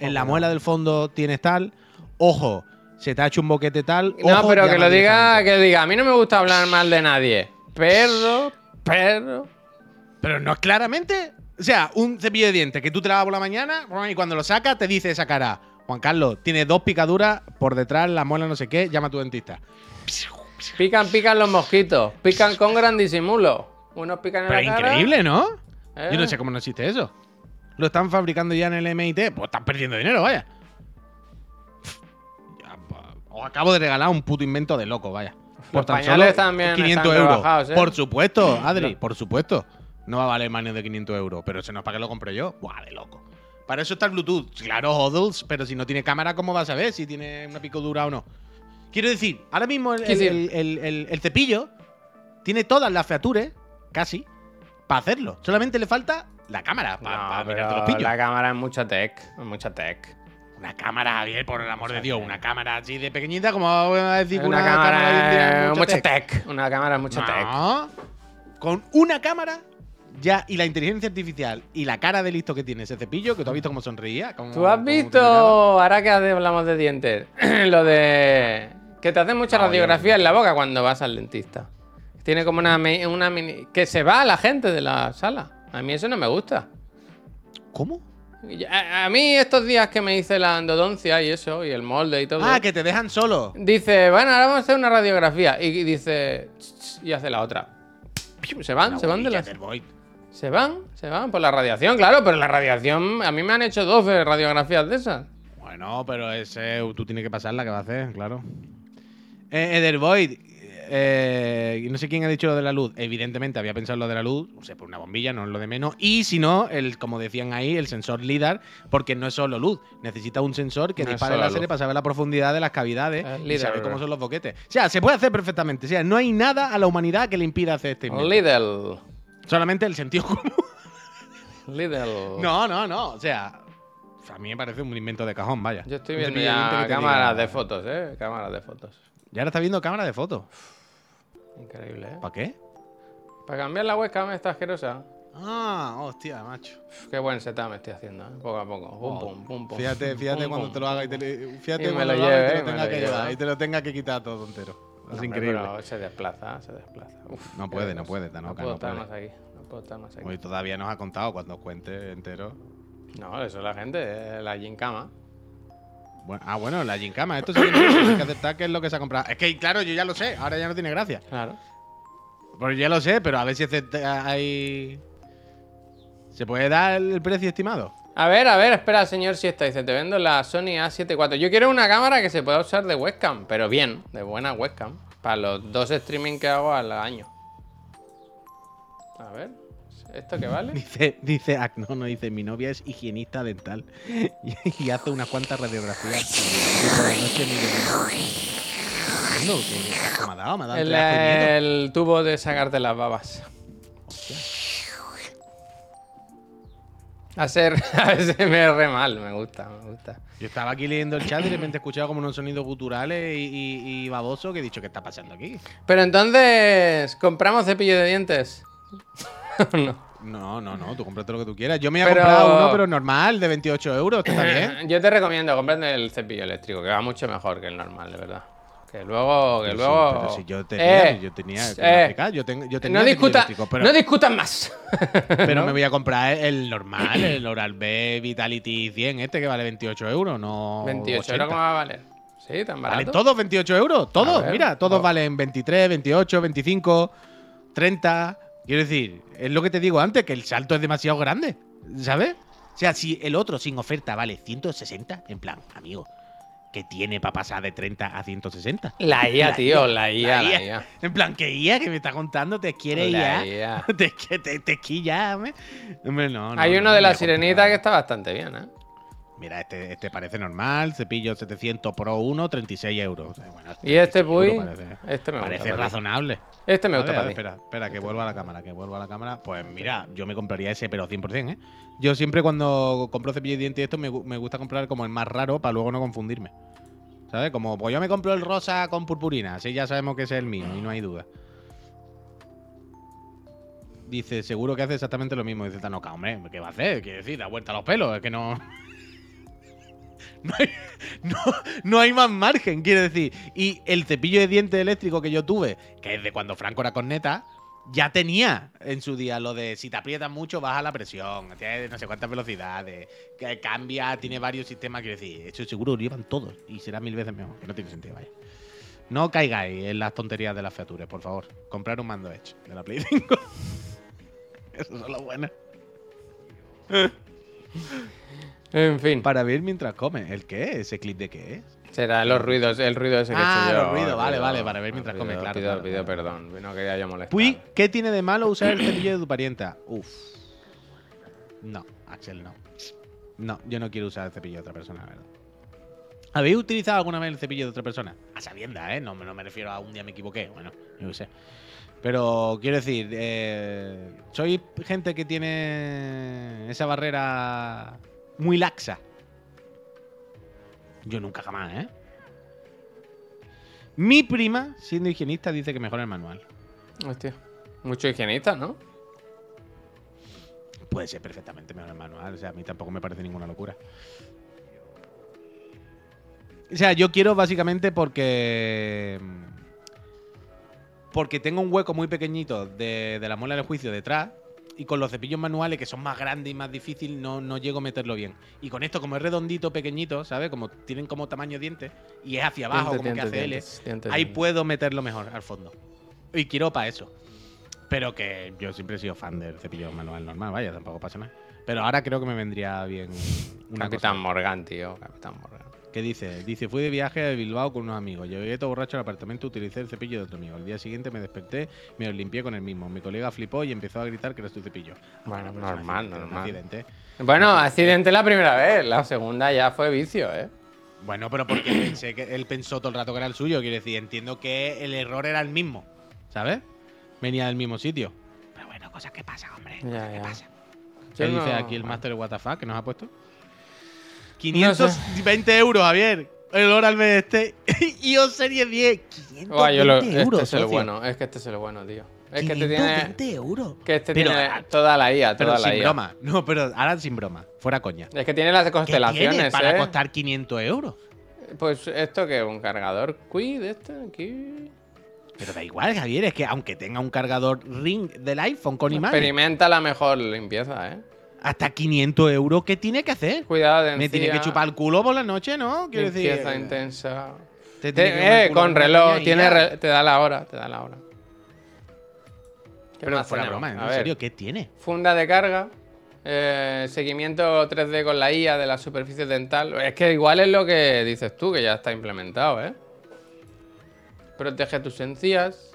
en la muela del fondo tienes tal, ojo, se te ha hecho un boquete tal. No, pero que lo diga, directamente". que diga, a mí no me gusta hablar mal de nadie. Perro, perro. Pero no es claramente. O sea, un cepillo de dientes que tú te lavas por la mañana y cuando lo sacas te dice esa cara. Juan Carlos, tiene dos picaduras por detrás, la muela no sé qué, llama a tu dentista. Pican, pican los mosquitos. Pican con gran disimulo. Unos pican en Pero la cara. increíble, ¿no? ¿eh? Yo no sé cómo no existe eso. Lo están fabricando ya en el MIT. Pues están perdiendo dinero, vaya. Os acabo de regalar un puto invento de loco, vaya. Por tan solo también 500 están euros. ¿eh? Por supuesto, Adri, por supuesto. No va a valer menos de 500 euros. Pero eso no es para que lo compre yo. Buah, de loco. Para eso está el Bluetooth. Claro, Hodls, pero si no tiene cámara, ¿cómo vas a ver si tiene una picadura o no? Quiero decir, ahora mismo el- el- el- el cepillo tiene todas las features, casi, para hacerlo. Solamente le falta la cámara para No, mirarte los pillos. la cámara es mucha tech. Es mucha tech. Una cámara, Javier, por el amor de Dios. Una cámara así de pequeñita, como a decir Una, una, cámara, es mucha tech. tech. Una cámara mucha tech. No. Con una cámara ya y la inteligencia artificial y la cara de listo que tiene ese cepillo, que tú has visto cómo sonreía. cómo- ¿Tú has visto, ahora que hablamos de dientes, lo de que te hacen mucha radiografía en la boca cuando vas al dentista? Tiene como una, una mini... Que se va la gente de la sala. A mí eso no me gusta. ¿Cómo? A, a mí estos días que me hice la endodoncia y eso, y el molde y todo... Ah, que te dejan solo. Dice, bueno, ahora vamos a hacer una radiografía. Y dice... Y hace la otra. Se van, se van de las... Se van, se van por la radiación, claro, pero la radiación... A mí me han hecho 12 radiografías de esas. Bueno, pero ese tú tienes que pasar la que va a hacer, claro. Eh, Edervoid, eh, no sé quién ha dicho lo de la luz. Evidentemente había pensado en lo de la luz, o sea, por una bombilla, no es lo de menos. Y si no, el, como decían ahí, el sensor LIDAR, porque no es solo luz. Necesita un sensor que No dispare láseres luz. para saber la profundidad de las cavidades Es y saber cómo son los boquetes. O sea, se puede hacer perfectamente. O sea, no hay nada a la humanidad que le impida hacer este invento. Lidl. Solamente el sentido común. Lidl. No, no, no. O sea, a mí me parece un invento de cajón, vaya. Yo estoy viendo ya cámaras diga- de fotos, ¿eh? Cámaras de fotos. Ya ahora está viendo cámara de fotos. Increíble, ¿eh? ¿Para qué? Para cambiar la webcam esta asquerosa. Ah, hostia, macho. Uf, qué buen setup me estoy haciendo, ¿eh? Poco a poco. Pum, pum, pum, pum. Fíjate, fíjate Pum, cuando pum. te lo haga y te, fíjate Y me cuando lo y te lo tenga lo que lleva. llevar y te lo tenga que quitar todo entero. No, Es increíble. pero se desplaza, se desplaza. Uf, No puede, no puede, Tanoca, No puedo no estar puede. más aquí. No puedo estar más aquí. Hoy todavía nos ha contado cuando cuente entero. No, eso es la gente, la gincama. Bueno, ah, bueno, la Gincama. Esto sí que hay que aceptar que es lo que se ha comprado. Es que, claro, yo ya lo sé. Ahora ya no tiene gracia. Claro. Pues ya lo sé, pero a ver si acepta- hay. ¿Se puede dar el precio estimado? A ver, a ver, espera, señor Siesta. Dice, te vendo la Sony A7 IV. Yo quiero una cámara que se pueda usar de webcam, pero bien, de buena webcam. Para los dos streaming que hago al año. A ver, ¿Esto qué vale? Dice, dice Acno, no dice, mi novia es higienista dental y, y hace unas cuantas radiografías. Y por la noche mire- Ando, ¿qué asco me ha dado? Me ha dado El, el tubo de sacarte las babas. A ser ASMR mal, me gusta, me gusta. Yo estaba aquí leyendo el chat y de repente he escuchado como unos sonidos guturales y, y, y babosos que he dicho, ¿qué está pasando aquí? Pero entonces, ¿compramos cepillo de dientes? no. No, no, no, tú cómprate lo que tú quieras. Yo me he Pero- comprado uno, pero normal, de 28 euros, ¿está bien? Yo te recomiendo, comprate el cepillo eléctrico, que va mucho mejor que el normal, de verdad. Que luego, que Pero sí, luego. pero si yo Eh, tenía, yo tenía, eh, yo, ten- yo tenía no, discuta, pero, no discutan más. pero me voy a comprar el normal, el Oral B Vitality 100, este que vale 28 euros, no 28 80. euros, ¿cómo va a valer? Sí, tan barato. ¿Valen todos 28 euros? Todos, ver, mira, todos oh. valen 23, 28, 25, 30. Quiero decir, es lo que te digo antes, que el salto es demasiado grande, ¿sabes? O sea, si el otro sin oferta vale 160, en plan, amigo, ¿qué tiene para pasar de 30 a 160? La IA, tío, la IA, la La IA. En plan, que IA que me está contando, te quiere La IA. Te, que te, te quilla, hombre. Hombre, no, no, Hay no, uno de la sirenita que está bastante bien, ¿eh? Mira, este, este parece normal, cepillo 700 Pro 1, 36 euros. Bueno, Y este 36 Puy, parece, este me parece gusta. razonable. Este me gusta ver, para espera, espera, que vuelva a la cámara, que vuelva a la cámara. Pues mira, yo me compraría ese, pero 100%, ¿eh? Yo siempre cuando compro cepillo de dientes y esto me, me gusta comprar como el más raro para luego no confundirme. ¿Sabes? Como, pues yo me compro el rosa con purpurina, así ya sabemos que ese es el mío y no hay duda. Dice, seguro que hace exactamente lo mismo. Dice Tanoka, hombre, ¿qué va a hacer? Quiere decir, da vuelta a los pelos, es que no. No hay, no, no hay más margen, quiero decir. Y el cepillo de dientes eléctrico que yo tuve, que es de cuando Franco era corneta, ya tenía en su día lo de si te aprietas mucho baja la presión, no sé cuántas velocidades, que cambia, tiene varios sistemas, quiero decir, eso seguro lo llevan todos y será mil veces mejor, que no tiene sentido, vaya. No caigáis en las tonterías de las features, por favor. Comprar un mando Edge de la Play 5. Eso son las buenas. En fin, Para ver mientras comes. ¿El qué? ¿Ese clip de qué es? será los ruidos, el ruido ese que he Ah, hecho yo. los ruidos, el vale, ruido, vale, para ver mientras come, claro, Pido, claro, pido claro. perdón, no quería yo molestar. Puy, ¿qué tiene de malo usar el cepillo de tu parienta? Uf. No, Axel, no. No, yo no quiero usar el cepillo de otra persona, la verdad. ¿Habéis utilizado alguna vez el cepillo de otra persona? A sabiendas, ¿eh? No, me- no me refiero a un día me equivoqué. Bueno, yo qué sé. Pero quiero decir, eh, soy gente que tiene esa barrera muy laxa. Yo nunca jamás, ¿eh? Mi prima, siendo higienista, dice que mejora el manual. Hostia, mucho higienista, ¿no? Puede ser perfectamente mejor el manual. O sea, a mí tampoco me parece ninguna locura. O sea, yo quiero básicamente porque. Porque tengo un hueco muy pequeñito de, de la muela del juicio detrás. Y con los cepillos manuales, que son más grandes y más difíciles, no, no llego a meterlo bien. Y con esto, como es redondito, pequeñito, ¿sabes? Como tienen como tamaño dientes y es hacia abajo, como que hace L. Ahí puedo meterlo mejor al fondo. Y quiero para eso. Pero que yo siempre he sido fan del cepillo manual normal, vaya, tampoco pasa nada. Pero ahora creo que me vendría bien una Capitán cosa. Morgan, tío, Capitán Morgan. ¿Qué dice? Dice, fui de viaje a Bilbao con unos amigos. Llegué todo borracho al apartamento, utilicé el cepillo de otro amigo. Al día siguiente me desperté, me lo limpié con el mismo. Mi colega flipó y empezó a gritar que era su cepillo. Bueno, pero es un normal, accidente, normal. accidente. Bueno, accidente la primera vez, la segunda ya fue vicio, ¿eh? Bueno, pero porque pensé que él pensó todo el rato que era el suyo. Quiero decir, entiendo que el error era el mismo. ¿Sabes? Venía del mismo sitio. Pero bueno, cosas que pasan, hombre. Ya, cosas que pasan. ¿Qué dice no- aquí el Master WTF que nos ha puesto? No sé. 520 euros, Javier. El Oral B este. iOS Serie 10. 520 Guau, yo lo- euros. este es el bueno, es que este es el bueno, tío. Es que este tiene. 520 euros. Que este Pero, tiene ah, toda la IA, Pero toda la sin IA. broma. No, pero ahora sin broma. Fuera coña. Es que tiene las ¿Qué tiene constelaciones, para ¿eh? costar 500 euros? Pues esto que un cargador Qi de este aquí. Pero da igual, Javier. Es que aunque tenga un cargador Ring del iPhone con imagen, Experimenta la mejor limpieza, ¿eh? Hasta 500 euros, ¿qué tiene que hacer? Cuidado de Me tiene que chupar el culo por la noche, ¿no? Quiero decir. limpieza eh, intensa. te Te- eh, con reloj, tiene re- te da la hora, te da la hora. ¿Qué Pero fuera broma, ¿en serio? ¿Qué tiene? Funda de carga, eh, seguimiento 3D con la IA de la superficie dental. Es que igual es lo que dices tú, que ya está implementado, ¿eh? Protege tus encías.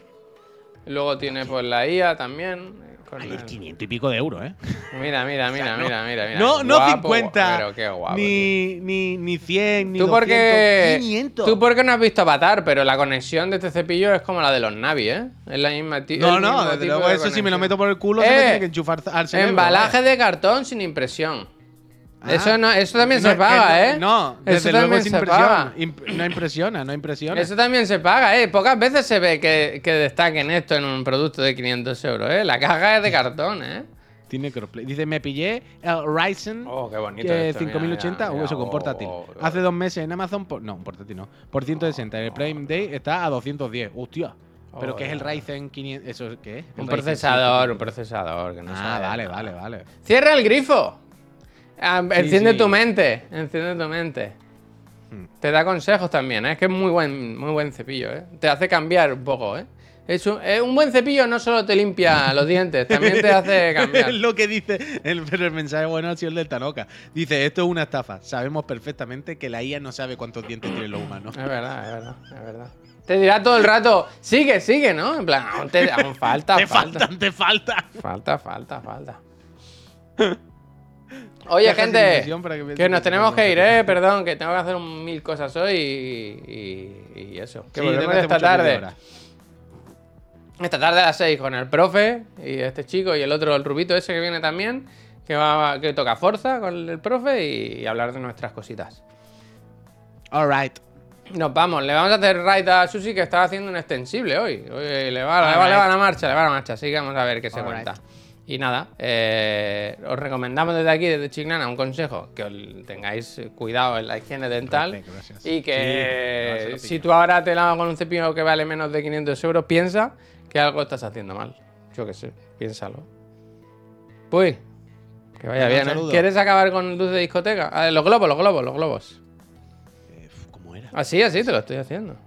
Luego tiene pues la IA también. Con Ay, el- el 500 y pico de euros, ¿eh? Mira, mira, mira, no- mira, mira, mira. No, no Guapo, 50, Pero qué guapo. ni, ni, ni 100, ni Tú 200, porque, 500. tú porque no has visto Avatar, pero la conexión de este cepillo es como la de los Navi, ¿eh? Es la misma No, no, desde luego de eso si me lo conexión. meto por el culo se me Eh, tiene que enchufar al cerebro. Embalaje vaya. de cartón sin impresión. Ah. Eso, no, eso también No, se que paga, ¿eh? No, eso desde luego también es se impresión. paga. Imp- no impresiona, no impresiona. Eso también se paga, ¿eh? Pocas veces se ve que, que destaquen esto en un producto de 500 euros, ¿eh? La caja es de cartón, ¿eh? Tiene crossplay. Dice, me pillé el Ryzen Oh, qué bonito que esto, mira, 5080 mira, o eso con portátil. oh, oh, Hace dos meses en Amazon, por, no, un portátil no, por 160. En el Prime Day está a 210. Hostia. Pero Oh, ¿qué es el. Ryzen 500? ¿Eso qué es? Un Ryzen procesador, un 700. procesador, que no Ah, sabe vale, vale, vale. Cierra el grifo. Ah, enciende sí. tu mente. Enciende tu mente. Hmm. Te da consejos también, ¿eh? es que es muy buen, muy buen cepillo, ¿eh? Te hace cambiar un poco, ¿eh? Es un, buen cepillo no solo te limpia los dientes, también te hace cambiar. Es lo que dice, el, pero el mensaje bueno ha sido el del Tanoka. Dice, esto es una estafa. Sabemos perfectamente que la IA no sabe cuántos dientes tienen los humanos. Es verdad, es verdad, es verdad. Te dirá todo el rato, sigue, sigue, ¿no? En plan, aún, te- aún falta, te falta, faltan, te faltan. falta, falta, falta. Oye, gente, que nos te tenemos que ir, ¿eh? Perdón, que tengo que hacer un mil cosas hoy y, y- y eso. Que Sí, volvemos esta tarde. Esta tarde a las 6 con el profe y este chico y el otro, el rubito ese que viene también, que, va, que toca Forza con el profe y, hablar de nuestras cositas. Alright. Nos vamos, le vamos a hacer raid a Susi que estaba haciendo un extensible hoy. Hoy le va, le va, Alright. le va la marcha, le va la marcha, así que vamos a ver qué se cuenta. Y nada, eh, os recomendamos desde aquí, desde Chiclana, un consejo, que os tengáis cuidado en la higiene dental Gracias, y que si tú ahora te lavas con un cepillo que vale menos de 500 euros, piensa que algo estás haciendo mal. Yo qué sé, piénsalo. Uy, que vaya bien, ¿eh? ¿Quieres acabar con luz de discoteca? A ver, los globos, los globos, los globos. Eh, ¿Cómo era? Así, así te lo estoy haciendo.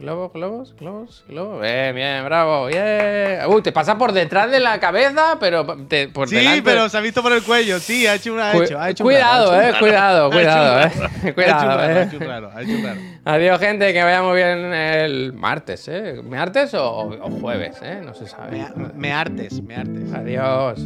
Globos, globos, globos, globos. Bien, bien, bravo. Bien. Uy, te pasa por detrás de la cabeza, pero te- por Sí, delante. pero se ha visto por el cuello. Sí, ha hecho una. Ha hecho, ha hecho un cuidado, eh, cuidado, cuidado, eh. raro. Ha hecho un Cuidado, raro, eh. Ha hecho un raro, ha hecho un raro. Adiós, gente, que vaya muy bien el martes, ¿eh? ¿Martes o, o jueves, eh? No se sabe. Me, me artes, me artes. Adiós.